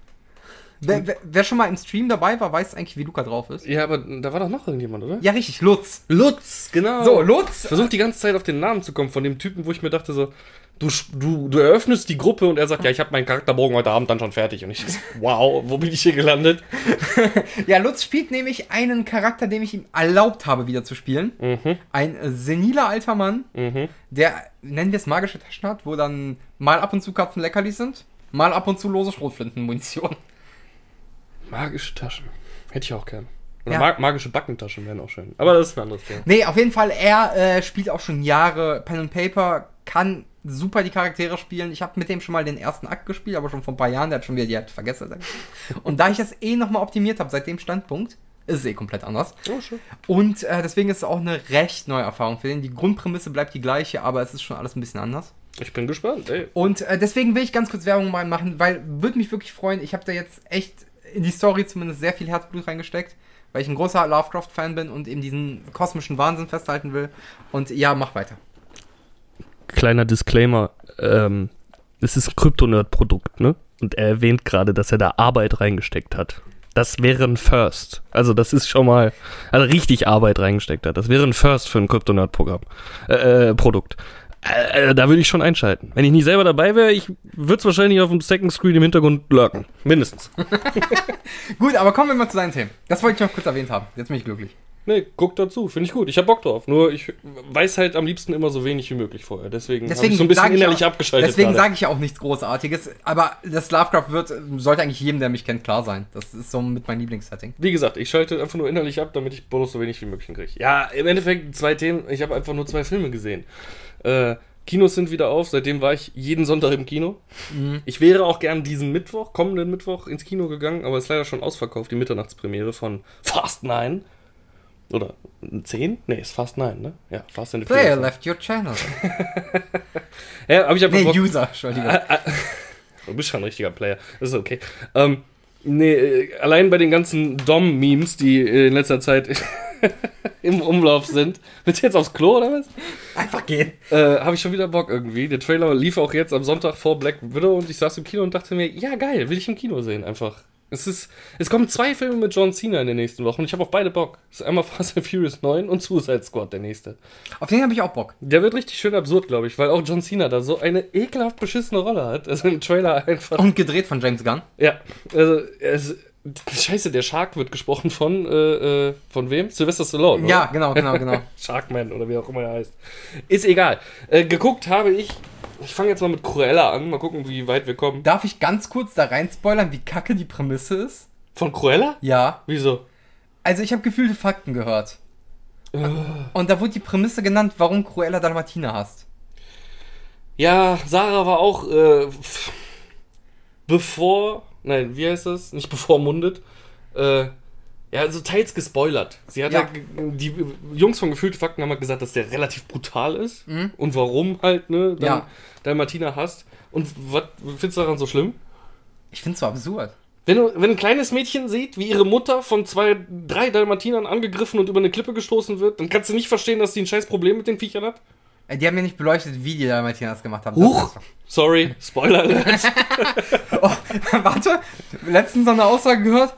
Wer, wer, wer schon mal im Stream dabei war, weiß eigentlich, wie Luca drauf ist. Ja, aber da war doch noch irgendjemand, oder? Ja, richtig, Lutz. Lutz, genau. So, Lutz. Ich versuche die ganze Zeit auf den Namen zu kommen von dem Typen, wo ich mir dachte so, du, du, du eröffnest die Gruppe und er sagt, ja, ich habe meinen Charakterbogen heute Abend dann schon fertig. Und ich so, wow, wo bin ich hier gelandet? Ja, Lutz spielt nämlich einen Charakter, den ich ihm erlaubt habe, wieder zu spielen. Mhm, Ein seniler alter Mann, mhm. der, nennen wir es magische Taschen hat, wo dann mal ab und zu Katzen Leckerlis sind, mal ab und zu lose Schrotflintenmunition. Magische Taschen. Hätte ich auch gern. Oder Ja. mag magische Backentaschen wären auch schön. Aber das ist ein anderes Thema. Nee, auf jeden Fall, er äh, spielt auch schon Jahre Pen and Paper, kann super die Charaktere spielen. Ich habe mit dem schon mal den ersten Akt gespielt, aber schon vor ein paar Jahren, der hat schon wieder die Hälfte vergessen. Und da ich das eh nochmal optimiert habe seit dem Standpunkt, ist es eh komplett anders. Oh, schön. Und äh, deswegen ist es auch eine recht neue Erfahrung für den. Die Grundprämisse bleibt die gleiche, aber es ist schon alles ein bisschen anders. Ich bin gespannt, ey. Und äh, deswegen will ich ganz kurz Werbung mal machen, weil würde mich wirklich freuen. Ich habe da jetzt echt in die Story zumindest sehr viel Herzblut reingesteckt, weil ich ein großer Lovecraft-Fan bin und eben diesen kosmischen Wahnsinn festhalten will. Und ja, mach weiter. Kleiner Disclaimer, ähm, es ist ein Kryptonerd-Produkt, ne? Und er erwähnt gerade, dass er da Arbeit reingesteckt hat. Das wäre ein First. Also das ist schon mal, also richtig Arbeit reingesteckt hat. Das wäre ein First für ein Kryptonerd-Programm, äh, äh, Produkt. Äh, äh, da würde ich schon einschalten. Wenn ich nicht selber dabei wäre, ich würde es wahrscheinlich auf dem Second Screen im Hintergrund lurken. Mindestens. Gut, aber kommen wir mal zu deinen Themen. Das wollte ich noch kurz erwähnt haben. Jetzt bin ich glücklich. Nee, guck dazu. Finde ich gut. Ich habe Bock drauf. Nur ich weiß halt am liebsten immer so wenig wie möglich vorher. Deswegen, habe Deswegen ich so ein bisschen innerlich auch, abgeschaltet. Deswegen sage ich ja auch nichts Großartiges. Aber das Lovecraft wird, sollte eigentlich jedem, der mich kennt, klar sein. Das ist so mit meinem Lieblingssetting. Wie gesagt, ich schalte einfach nur innerlich ab, damit ich Bonus so wenig wie möglich kriege. Ja, im Endeffekt zwei Themen. Ich habe einfach nur zwei Filme gesehen. Äh, Kinos sind wieder auf. Seitdem war ich jeden Sonntag im Kino. Ich wäre auch gern diesen Mittwoch, kommenden Mittwoch, ins Kino gegangen, aber es ist leider schon ausverkauft, die Mitternachtspremiere von Fast 9. Oder 10? Nee, ist Fast 9, ne? Ja, Fast and the Player left your channel. Ja, aber ich habe Nee, Bock. User, Entschuldigung. Du bist schon ein richtiger Player. Das ist okay. Ähm, nee, äh, allein bei den ganzen Dom-Memes, die äh, in letzter Zeit im Umlauf sind. Willst du jetzt aufs Klo oder was? Einfach gehen. Äh, Habe ich schon wieder Bock irgendwie. Der Trailer lief auch jetzt am Sonntag vor Black Widow und ich saß im Kino und dachte mir, ja geil, will ich im Kino sehen einfach. Es ist, es kommen zwei Filme mit John Cena in den nächsten Wochen und ich habe auf beide Bock. Es ist einmal Fast and Furious 9 und Suicide Squad der nächste. Auf den habe ich auch Bock. Der wird richtig schön absurd, glaube ich, weil auch John Cena da so eine ekelhaft beschissene Rolle hat. Also im Trailer einfach. Und gedreht von James Gunn. Ja, also es, Scheiße, der Shark wird gesprochen von, äh, äh, von wem? Sylvester Stallone. Ja, oder? genau, genau, genau. Sharkman oder wie auch immer er heißt. Ist egal. Äh, geguckt habe ich, ich fange jetzt mal mit Cruella an, mal gucken, wie weit wir kommen. Darf ich ganz kurz da rein spoilern, wie kacke die Prämisse ist? Von Cruella? Ja. Wieso? Also ich habe gefühlte Fakten gehört. Äh. Und da wurde die Prämisse genannt, warum Cruella Dalmatiner hast. Ja, Sarah war auch, äh, bevor, nein, wie heißt das? Nicht bevormundet. Äh, ja, also teils gespoilert. Sie hat Ja. ja. ge- die Jungs von Gefühlte Fakten haben halt gesagt, dass der relativ brutal ist. Und warum halt, ne, dann Mhm. Ja. Dalmatiner hast. Und was findest du daran so schlimm? Ich find's so absurd. Wenn, du, wenn ein kleines Mädchen sieht, wie ihre Mutter von zwei, drei Dalmatinern angegriffen und über eine Klippe gestoßen wird, dann kannst du nicht verstehen, dass die ein scheiß Problem mit den Viechern hat. Äh, Die haben mir nicht beleuchtet, wie die Dalmatinas gemacht haben. Huch! Das Sorry, Spoiler alert. Oh, warte, letztens so eine Aussage gehört.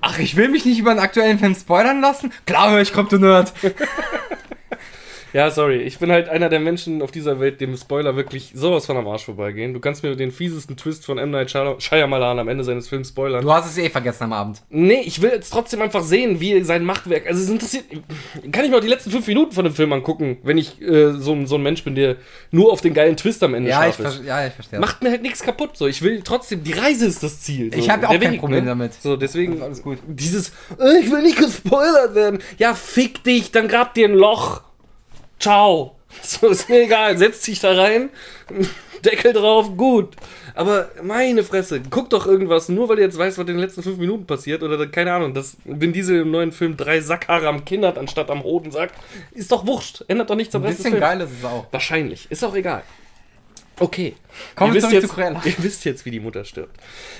Ach, ich will mich nicht über einen aktuellen Film spoilern lassen. Klar ich Krypto Nerd. Ja, sorry. Ich bin halt einer der Menschen auf dieser Welt, dem Spoiler wirklich sowas von am Arsch vorbeigehen. Du kannst mir den fiesesten Twist von M. Night Shyam- Shyamalan am Ende seines Films spoilern. Du hast es eh vergessen am Abend. Nee, ich will jetzt trotzdem einfach sehen, wie sein Machtwerk. Also, es interessiert. Kann ich mir auch die letzten fünf Minuten von dem Film angucken, wenn ich äh, so, ein- so ein Mensch bin, der nur auf den geilen Twist am Ende Ja, ich, ist. ja, ich verstehe. Macht mir halt nichts kaputt. So, ich will trotzdem. Die Reise ist das Ziel. So, Ich hab ja der auch kein Problem damit. So, deswegen. Alles gut. Dieses, äh, ich will nicht gespoilert werden. Ja, fick dich, dann grab dir ein Loch. Ciao. So, ist mir egal. Setz dich da rein. Deckel drauf, gut. Aber meine Fresse, guck doch irgendwas, nur weil du jetzt weißt, was in den letzten fünf Minuten passiert. Oder keine Ahnung, dass Vin Diesel im neuen Film drei Sackhaare am Kinn hat, anstatt am Hoden sagt. Ist doch wurscht. Ändert doch nichts am Ein Rest des bisschen geil ist es auch. Wahrscheinlich. Ist auch egal. Okay. Kommen wir zurück jetzt, zu Cruella. Ihr wisst jetzt, wie die Mutter stirbt.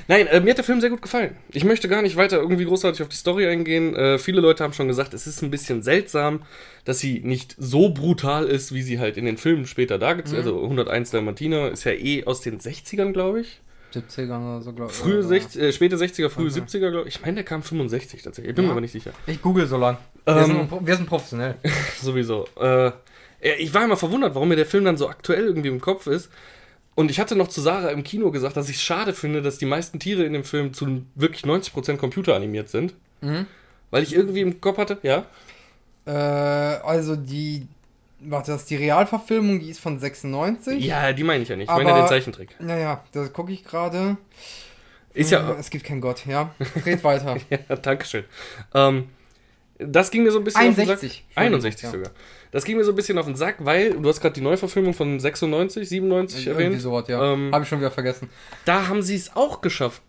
Nein, äh, mir hat der Film sehr gut gefallen. Ich möchte gar nicht weiter irgendwie großartig auf die Story eingehen. Äh, viele Leute haben schon gesagt, es ist ein bisschen seltsam, dass sie nicht so brutal ist, wie sie halt in den Filmen später dargestellt Mhm. Also 101 Dalmatiner ist ja eh aus den 60ern, glaube ich. 70er oder so, glaube ich. Frühe Oder- 60, äh, späte 60er, frühe 70er, glaube ich. Ich meine, der kam 65 tatsächlich. Ich bin Ja. mir aber nicht sicher. Ich google so lang. Wir, Ähm, sind, wir sind professionell. Sowieso. Äh, ich war immer verwundert, warum mir der Film dann so aktuell irgendwie im Kopf ist. Und ich hatte noch zu Sarah im Kino gesagt, dass ich es schade finde, dass die meisten Tiere in dem Film zu wirklich 90% computeranimiert sind. Mhm. Weil ich irgendwie im Kopf hatte, ja. Äh, also die. Warte, das ist die Realverfilmung, die ist von 96. Ja, die meine ich ja nicht. Ich meine ja den Zeichentrick. Naja, das gucke ich gerade. Ist Äh, ja. Es gibt keinen Gott, ja. Red weiter. ja, Dankeschön. Ähm, das ging mir so ein bisschen auf den 61. Sack. 61 Ja. sogar. Das ging mir so ein bisschen auf den Sack, weil du hast gerade die Neuverfilmung von 96, 97 Irgendwie erwähnt. sowas, ja. Ähm, Habe ich schon wieder vergessen. da haben sie es auch geschafft.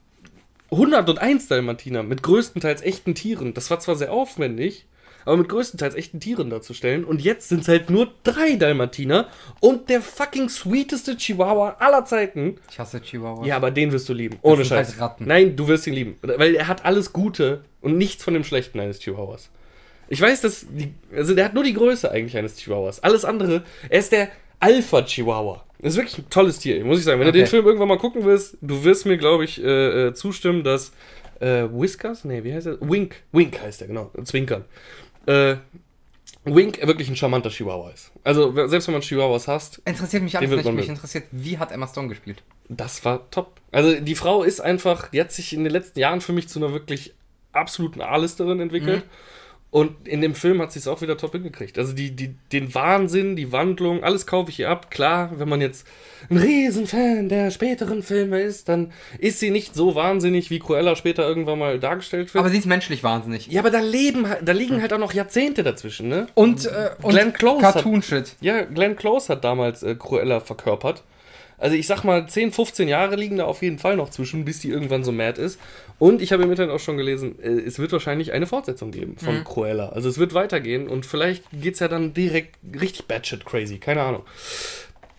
101 Dalmatiner mit größtenteils echten Tieren. Das war zwar sehr aufwendig, aber mit größtenteils echten Tieren darzustellen. Und jetzt sind es halt nur drei Dalmatiner und der fucking sweeteste Chihuahua aller Zeiten. Ich hasse Chihuahua. Ja, aber den wirst du lieben. Ohne sind halt Scheiß. Ratten. Nein, du wirst ihn lieben. Weil er hat alles Gute und nichts von dem Schlechten eines Chihuahuas. Ich weiß, dass die, also der hat nur die Größe eigentlich eines Chihuahuas. Alles andere, er ist der Alpha-Chihuahua. Das ist wirklich ein tolles Tier, muss ich sagen. Wenn Okay. du den Film irgendwann mal gucken willst, du wirst mir, glaube ich, äh, äh, zustimmen, dass äh, Whiskers, nee, wie heißt er? Wink, Wink heißt er, genau, Zwinkern. Äh, Wink wirklich ein charmanter Chihuahua ist. Also, selbst wenn man Chihuahuas hast, Interessiert mich alles nicht. Mich interessiert, wie hat Emma Stone gespielt? Das war top. Also die Frau ist einfach, die hat sich in den letzten Jahren für mich zu einer wirklich absoluten A-Listerin entwickelt. Und in dem Film hat sie es auch wieder top hingekriegt. Also die, die, den Wahnsinn, die Wandlung, alles kaufe ich ihr ab. Klar, wenn man jetzt ein Riesenfan der späteren Filme ist, dann ist sie nicht so wahnsinnig, wie Cruella später irgendwann mal dargestellt wird. Aber sie ist menschlich wahnsinnig. ja, aber da leben, halt- da liegen halt auch noch Jahrzehnte dazwischen, ne? Und, äh, und Glenn Close hat- Cartoon-Shit. Ja, Glenn Close hat damals äh, Cruella verkörpert. Also ich sag mal, 10, 15 Jahre liegen da auf jeden Fall noch zwischen, bis die irgendwann so mad ist. Und ich habe im Internet auch schon gelesen, äh, es wird wahrscheinlich eine Fortsetzung geben von Cruella. Also es wird weitergehen und vielleicht geht's ja dann direkt richtig batshit crazy, keine Ahnung.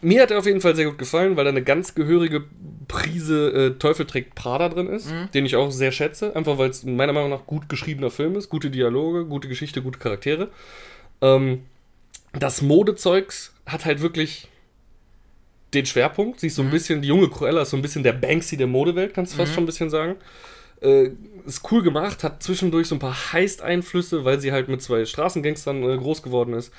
Mir hat er auf jeden Fall sehr gut gefallen, weil da eine ganz gehörige Prise äh, Teufel trägt Prada drin ist, den ich auch sehr schätze, einfach weil es meiner Meinung nach gut geschriebener Film ist, gute Dialoge, gute Geschichte, gute Charaktere. Ähm, das Modezeugs hat halt wirklich den Schwerpunkt. Sie ist so ein bisschen, die junge Cruella ist so ein bisschen der Banksy der Modewelt, kannst du fast schon ein bisschen sagen. Äh, ist cool gemacht, hat zwischendurch so ein paar Heist-Einflüsse, weil sie halt mit zwei Straßengangstern äh, groß geworden ist.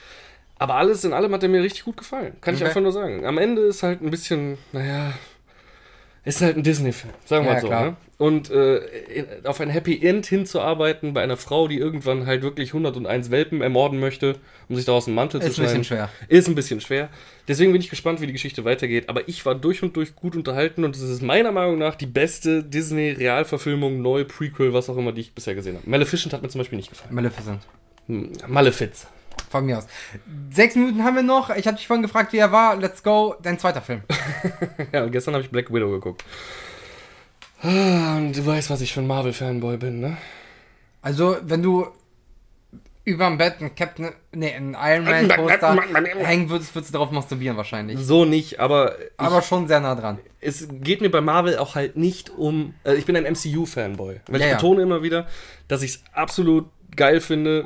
Aber alles in allem hat er mir richtig gut gefallen. Kann ich Okay. einfach nur sagen. Am Ende ist halt ein bisschen, naja, ist halt ein Disney-Film, sagen wir Ja, mal so. Ne? Und äh, auf ein Happy End hinzuarbeiten bei einer Frau, die irgendwann halt wirklich 101 Welpen ermorden möchte, um sich daraus einen Mantel zu Ist ein bisschen schneiden, schwer. ist ein bisschen schwer. Deswegen bin ich gespannt, wie die Geschichte weitergeht. Aber ich war durch und durch gut unterhalten und es ist meiner Meinung nach die beste Disney-Realverfilmung, neue Prequel, was auch immer, die ich bisher gesehen habe. Maleficent hat mir zum Beispiel nicht gefallen. Maleficent. Hm, Malefiz. Von mir aus. Sechs Minuten haben wir noch. Ich habe dich vorhin gefragt, wie er war. Let's go. Dein zweiter Film. Ja, und gestern habe ich Black Widow geguckt. Ah, Und du weißt, was ich für ein Marvel-Fanboy bin, ne? Also, wenn du überm Bett ein Captain, nee, ein Iron Man Poster hängen würdest, würdest du darauf masturbieren wahrscheinlich. So nicht, aber, ich, Aber schon sehr nah dran. es geht mir bei Marvel auch halt nicht um. Äh, ich bin ein MCU-Fanboy. Weil Ja, ich ja. betone immer wieder, dass ich es absolut geil finde,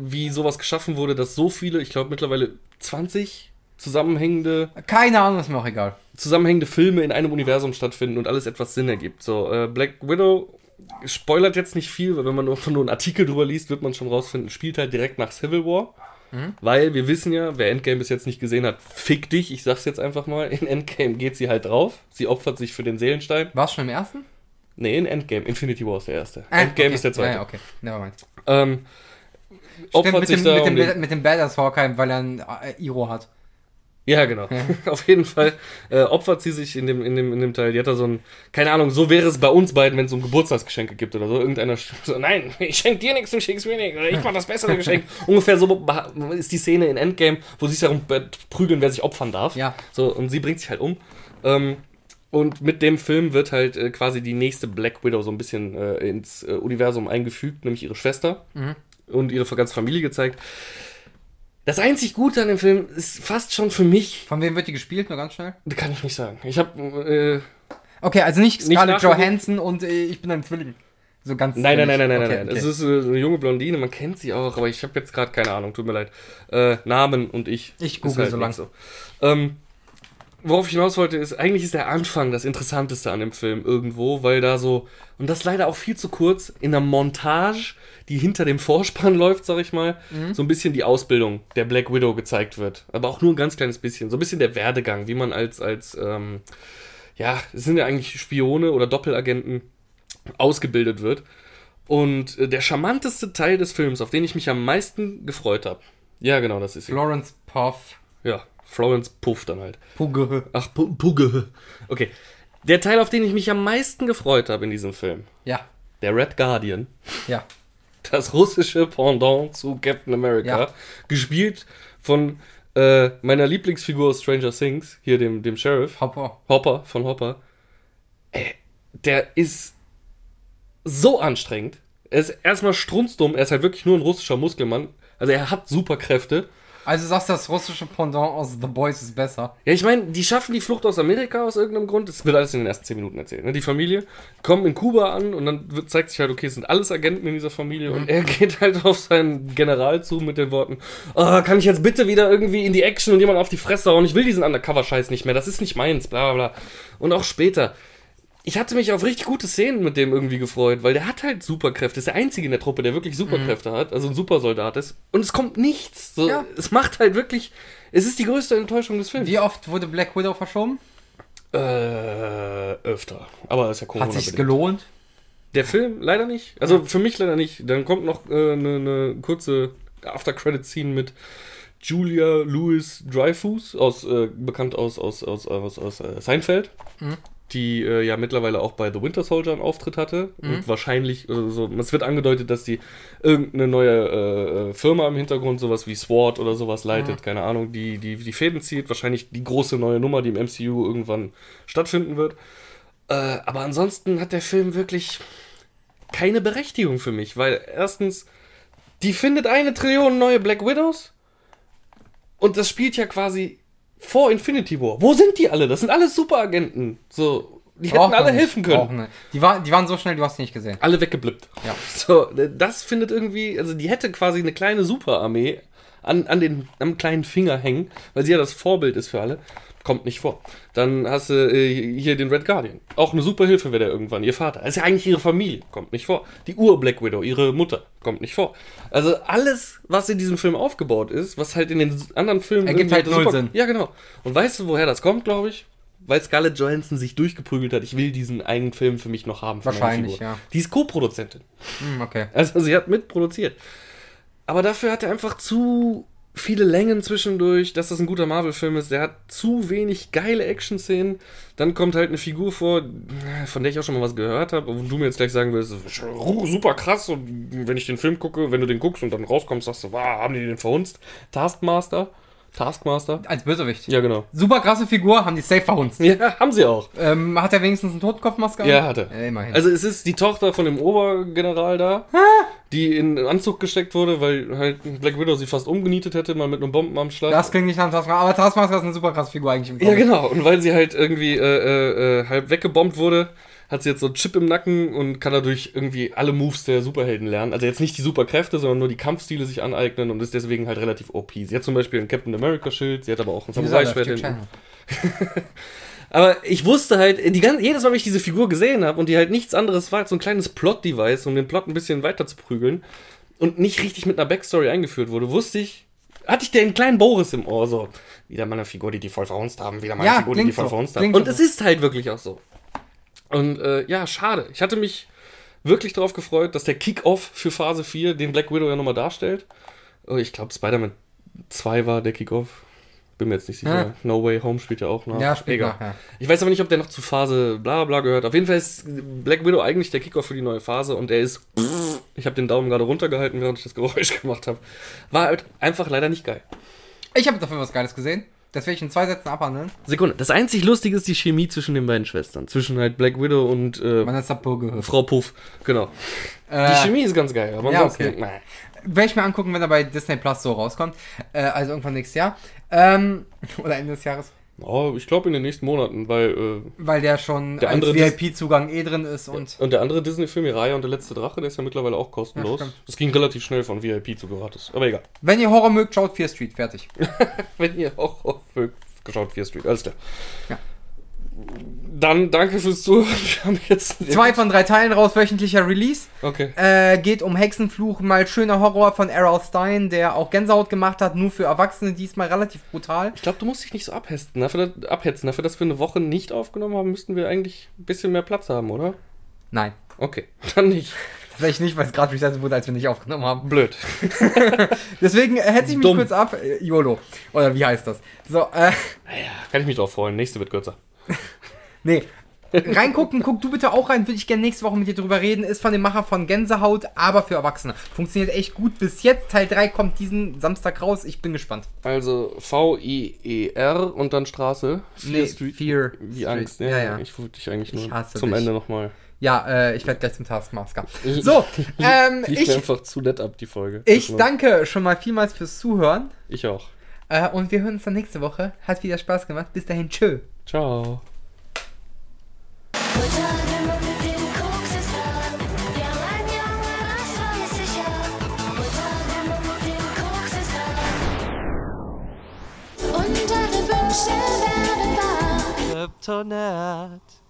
wie sowas geschaffen wurde, dass so viele, ich glaube mittlerweile 20 zusammenhängende, Keine Ahnung, ist mir auch egal. zusammenhängende Filme in einem Universum stattfinden und alles etwas Sinn ergibt. So, äh, Black Widow spoilert jetzt nicht viel, weil wenn man nur, nur einen Artikel drüber liest, wird man schon rausfinden, spielt halt direkt nach Civil War. Weil wir wissen ja, wer Endgame bis jetzt nicht gesehen hat, fick dich, ich sag's jetzt einfach mal, in Endgame geht sie halt drauf. Sie opfert sich für den Seelenstein. War es schon im ersten? Nee, in Endgame. Infinity War ist der erste. Äh, Endgame okay. ist der zweite. Ja, okay. Nevermind. ähm, Stimmt, opfert mit sich dem, da mit, um dem, den, mit dem Badass Hawkeye, weil er ein äh, Iro hat. Ja, genau. Auf jeden Fall äh, opfert sie sich in dem, in, dem, in dem Teil. Die hat da so ein, keine Ahnung, so wäre es bei uns beiden, wenn es so ein Geburtstagsgeschenke gibt oder so. Irgendeiner so, nein, ich schenke dir nichts, du schenkst mir nichts. Oder ich mach das bessere Geschenk. Ungefähr so ist die Szene in Endgame, wo sie sich darum prügeln, wer sich opfern darf. Ja. So, und sie bringt sich halt um. Ähm, und mit dem Film wird halt äh, quasi die nächste Black Widow so ein bisschen äh, ins äh, Universum eingefügt, nämlich ihre Schwester und ihre ganze Familie gezeigt. Das einzig Gute an dem Film ist fast schon für mich Von wem wird die gespielt? Nur ganz schnell. kann ich nicht sagen. Ich habe äh, Okay, also nicht Scarlett. Johansson und äh, ich bin ein Zwilling. So ganz. nein, nein, nein, nein, nein, okay, nein. Okay. Es ist äh, eine junge Blondine, man kennt sie auch, aber ich habe jetzt gerade keine Ahnung. Tut mir leid. Äh, Namen und ich. Ich google halt so lang. nicht So. Ähm, worauf ich hinaus wollte, ist eigentlich ist der Anfang das Interessanteste an dem Film irgendwo, weil da so und das leider auch viel zu kurz in einer Montage, die hinter dem Vorspann läuft, sag ich mal, Mhm. so ein bisschen die Ausbildung der Black Widow gezeigt wird, aber auch nur ein ganz kleines bisschen, so ein bisschen der Werdegang, wie man als als ähm, ja, es sind ja eigentlich Spione oder Doppelagenten ausgebildet wird. Und äh, der charmanteste Teil des Films, auf den ich mich am meisten gefreut habe. Ja, genau, das ist sie. Florence Puff. Ja, Florence Puff dann halt. Pugge. Ach, Pu- Pugge. Okay. Der Teil, auf den ich mich am meisten gefreut habe in diesem Film. Ja. Der Red Guardian. Ja. Das russische Pendant zu Captain America. Ja. Gespielt von äh, meiner Lieblingsfigur aus Stranger Things. Hier dem, dem Sheriff. Hopper. Hopper, von Hopper. Ey, der ist so anstrengend. Er ist erstmal strunzdumm, er ist halt wirklich nur ein russischer Muskelmann. Also er hat Superkräfte. Also sagst du, das russische Pendant aus The Boys ist besser. Ja, ich meine, die schaffen die Flucht aus Amerika aus irgendeinem Grund. Das wird alles in den ersten 10 Minuten erzählt. Ne? Die Familie kommen in Kuba an und dann wird, zeigt sich halt, okay, es sind alles Agenten in dieser Familie. Und er geht halt auf seinen General zu mit den Worten: oh, Kann ich jetzt bitte wieder irgendwie in die Action und jemand auf die Fresse hauen? Ich will diesen Undercover-Scheiß nicht mehr. Das ist nicht meins, bla bla bla. Und auch später. Ich hatte mich auf richtig gute Szenen mit dem irgendwie gefreut, weil der hat halt Superkräfte. Ist der einzige in der Truppe, der wirklich Superkräfte hat, also ein Supersoldat ist. Und es kommt nichts. So, Ja. Es macht halt wirklich. Es ist die größte Enttäuschung des Films. Wie oft wurde Black Widow verschoben? Äh, öfter. Aber das ist ja Corona. Hat sich bedingt. gelohnt? Der Film leider nicht. Also für mich leider nicht. Dann kommt noch eine äh, ne- ne kurze After-Credit-Scene mit Julia Louis Dreyfus, aus, äh, bekannt aus, aus, aus, aus, aus äh, Seinfeld. Die äh, ja mittlerweile auch bei The Winter Soldier einen Auftritt hatte. Und wahrscheinlich, äh, so, es wird angedeutet, dass die irgendeine neue äh, äh, Firma im Hintergrund, sowas wie SWAT oder sowas leitet, keine Ahnung, die, die die Fäden zieht. Wahrscheinlich die große neue Nummer, die im MCU irgendwann stattfinden wird. Äh, aber ansonsten hat der Film wirklich keine Berechtigung für mich, weil erstens, die findet eine Trillion neue Black Widows und das spielt ja quasi vor Infinity War. Wo sind die alle? Das sind alles Superagenten. So, die hätten Braucht alle man nicht, helfen können. braucht man nicht. Die, war, die waren so schnell, du hast sie nicht gesehen. Alle weggeblippt. Ja. So, das findet irgendwie, also die hätte quasi eine kleine Superarmee an, an den, am kleinen Finger hängen, weil sie ja das Vorbild ist für alle. Kommt nicht vor. Dann hast du äh, hier den Red Guardian. Auch eine super Hilfe wäre der irgendwann. Ihr Vater. Das ist ja eigentlich ihre Familie. Kommt nicht vor. Die Ur-Black Widow, ihre Mutter. Kommt nicht vor. Also alles, was in diesem Film aufgebaut ist, was halt in den anderen Filmen. Ergibt halt null Sinn. Ja, genau. Und weißt du, woher das kommt, glaube ich? weil Scarlett Johansson sich durchgeprügelt hat, ich will diesen einen Film für mich noch haben. Wahrscheinlich, ja. Die ist Co-Produzentin. Hm, okay. Also sie hat mitproduziert. Aber dafür hat er einfach zu viele Längen zwischendurch, dass das ein guter Marvel-Film ist. Der hat zu wenig geile Action-Szenen. Dann kommt halt eine Figur vor, von der ich auch schon mal was gehört habe, und du mir jetzt gleich sagen willst, super krass. Und wenn ich den Film gucke, wenn du den guckst und dann rauskommst, sagst du, wow, haben die den verhunzt? Taskmaster? Taskmaster? Als Bösewicht. Ja, genau. Super krasse Figur, haben die safe verhunzt. Ja, haben sie auch. Ähm, hat er wenigstens einen Totenkopfmaske? an? Ja, hatte. Äh, immerhin. Also es ist die Tochter von dem Obergeneral da, die in einen Anzug gesteckt wurde, weil halt Black Widow sie fast umgenietet hätte, mal mit einem Bombenanschlag. das klingt nicht nach Taskmaster, aber Taskmaster ist eine super krasse Figur eigentlich im ja, Comic. genau. Und weil sie halt irgendwie äh, äh, äh, halb weggebombt wurde, hat sie jetzt so einen Chip im Nacken und kann dadurch irgendwie alle Moves der Superhelden lernen. Also jetzt nicht die Superkräfte, sondern nur die Kampfstile sich aneignen und ist deswegen halt relativ OP. Sie hat zum Beispiel ein Captain America Schild, sie hat aber auch ein Samurai-Schwert. Aber ich wusste halt, die ganze, jedes Mal, wenn ich diese Figur gesehen habe und die halt nichts anderes war als so ein kleines Plot-Device, um den Plot ein bisschen weiter zu prügeln und nicht richtig mit einer Backstory eingeführt wurde, wusste ich, hatte ich den kleinen Boris im Ohr, so, wieder mal eine Figur, die die voll verhunzt haben, wieder mal eine Ja, Figur, die die voll so. verhunzt haben. Und so. es ist halt wirklich auch so. Und äh, ja, schade. Ich hatte mich wirklich darauf gefreut, dass der Kick-Off für Phase 4 den Black Widow ja nochmal darstellt. Oh, Ich glaube, Spider-Man 2 war der Kick-Off. Bin mir jetzt nicht sicher. Ja. No Way Home spielt ja auch noch. Ja, spielt Egal. nach, ja. Ich weiß aber nicht, ob der noch zu Phase bla bla gehört. Auf jeden Fall ist Black Widow eigentlich der Kickoff für die neue Phase und er ist. Ich habe den Daumen gerade runtergehalten, während ich das Geräusch gemacht habe. War halt einfach leider nicht geil. Ich habe dafür was Geiles gesehen. Das werde ich in zwei Sätzen abhandeln. Sekunde. Das einzig Lustige ist die Chemie zwischen den beiden Schwestern. Zwischen halt Black Widow und äh. Frau Puff. Genau. Die Äh, Chemie ist ganz geil, aber ja, ansonsten. okay. nein. Werde ich mir angucken, wenn er bei Disney Plus so rauskommt. Äh, also irgendwann nächstes Jahr. Ähm, oder Ende des Jahres. Oh, ich glaube in den nächsten Monaten, weil. Äh, Weil der schon Der als VIP-Zugang eh drin ist und. und der andere Disney-Film, Raya und der letzte Drache, der ist ja mittlerweile auch kostenlos. Ja, das ging relativ schnell von VIP zu gratis. Aber egal. Wenn ihr Horror mögt, schaut Fear Street. Fertig. wenn ihr auch auf geschaut Fear Street. Alles klar. Ja. Dann danke fürs Zuhören. Wir haben jetzt Zwei von drei Teilen raus, wöchentlicher Release. Okay. Äh, geht um Hexenfluch, mal schöner Horror von Errol Stein, der auch Gänsehaut gemacht hat, nur für Erwachsene, diesmal relativ brutal. Ich glaube, du musst dich nicht so abhetzen. Dafür, dass- abhetzen. Dafür, dass wir eine Woche nicht aufgenommen haben, müssten wir eigentlich ein bisschen mehr Platz haben, oder? Nein. Okay, dann nicht. Tatsächlich nicht, weil es gerade resettet wurde, als wir nicht aufgenommen haben. Blöd. Deswegen äh, hetze ich mich Dumm. kurz ab. Äh, YOLO. Oder wie heißt das? So, äh, Naja, kann ich mich drauf freuen. Nächste wird kürzer. nee. Reingucken, guck du bitte auch rein, würde ich gerne nächste Woche mit dir drüber reden. Ist von dem Macher von Gänsehaut, aber für Erwachsene. Funktioniert echt gut bis jetzt. Teil 3 kommt diesen Samstag raus. Ich bin gespannt. Also V-I-E-R und dann Straße. Fear Street. Fear Wie Street. Angst. Ja, Ja, ja. Ich wollte dich eigentlich nur zum dich. Ende nochmal. Ja, äh, ich werde gleich zum Taskmaster. So, ähm, ich, einfach zu nett ab, die Folge. ich war- danke schon mal vielmals fürs Zuhören. Ich auch. Äh, und wir hören uns dann nächste Woche. Hat wieder Spaß gemacht. Bis dahin, tschö. Ciao. Alle Wünsche. Kryptonat.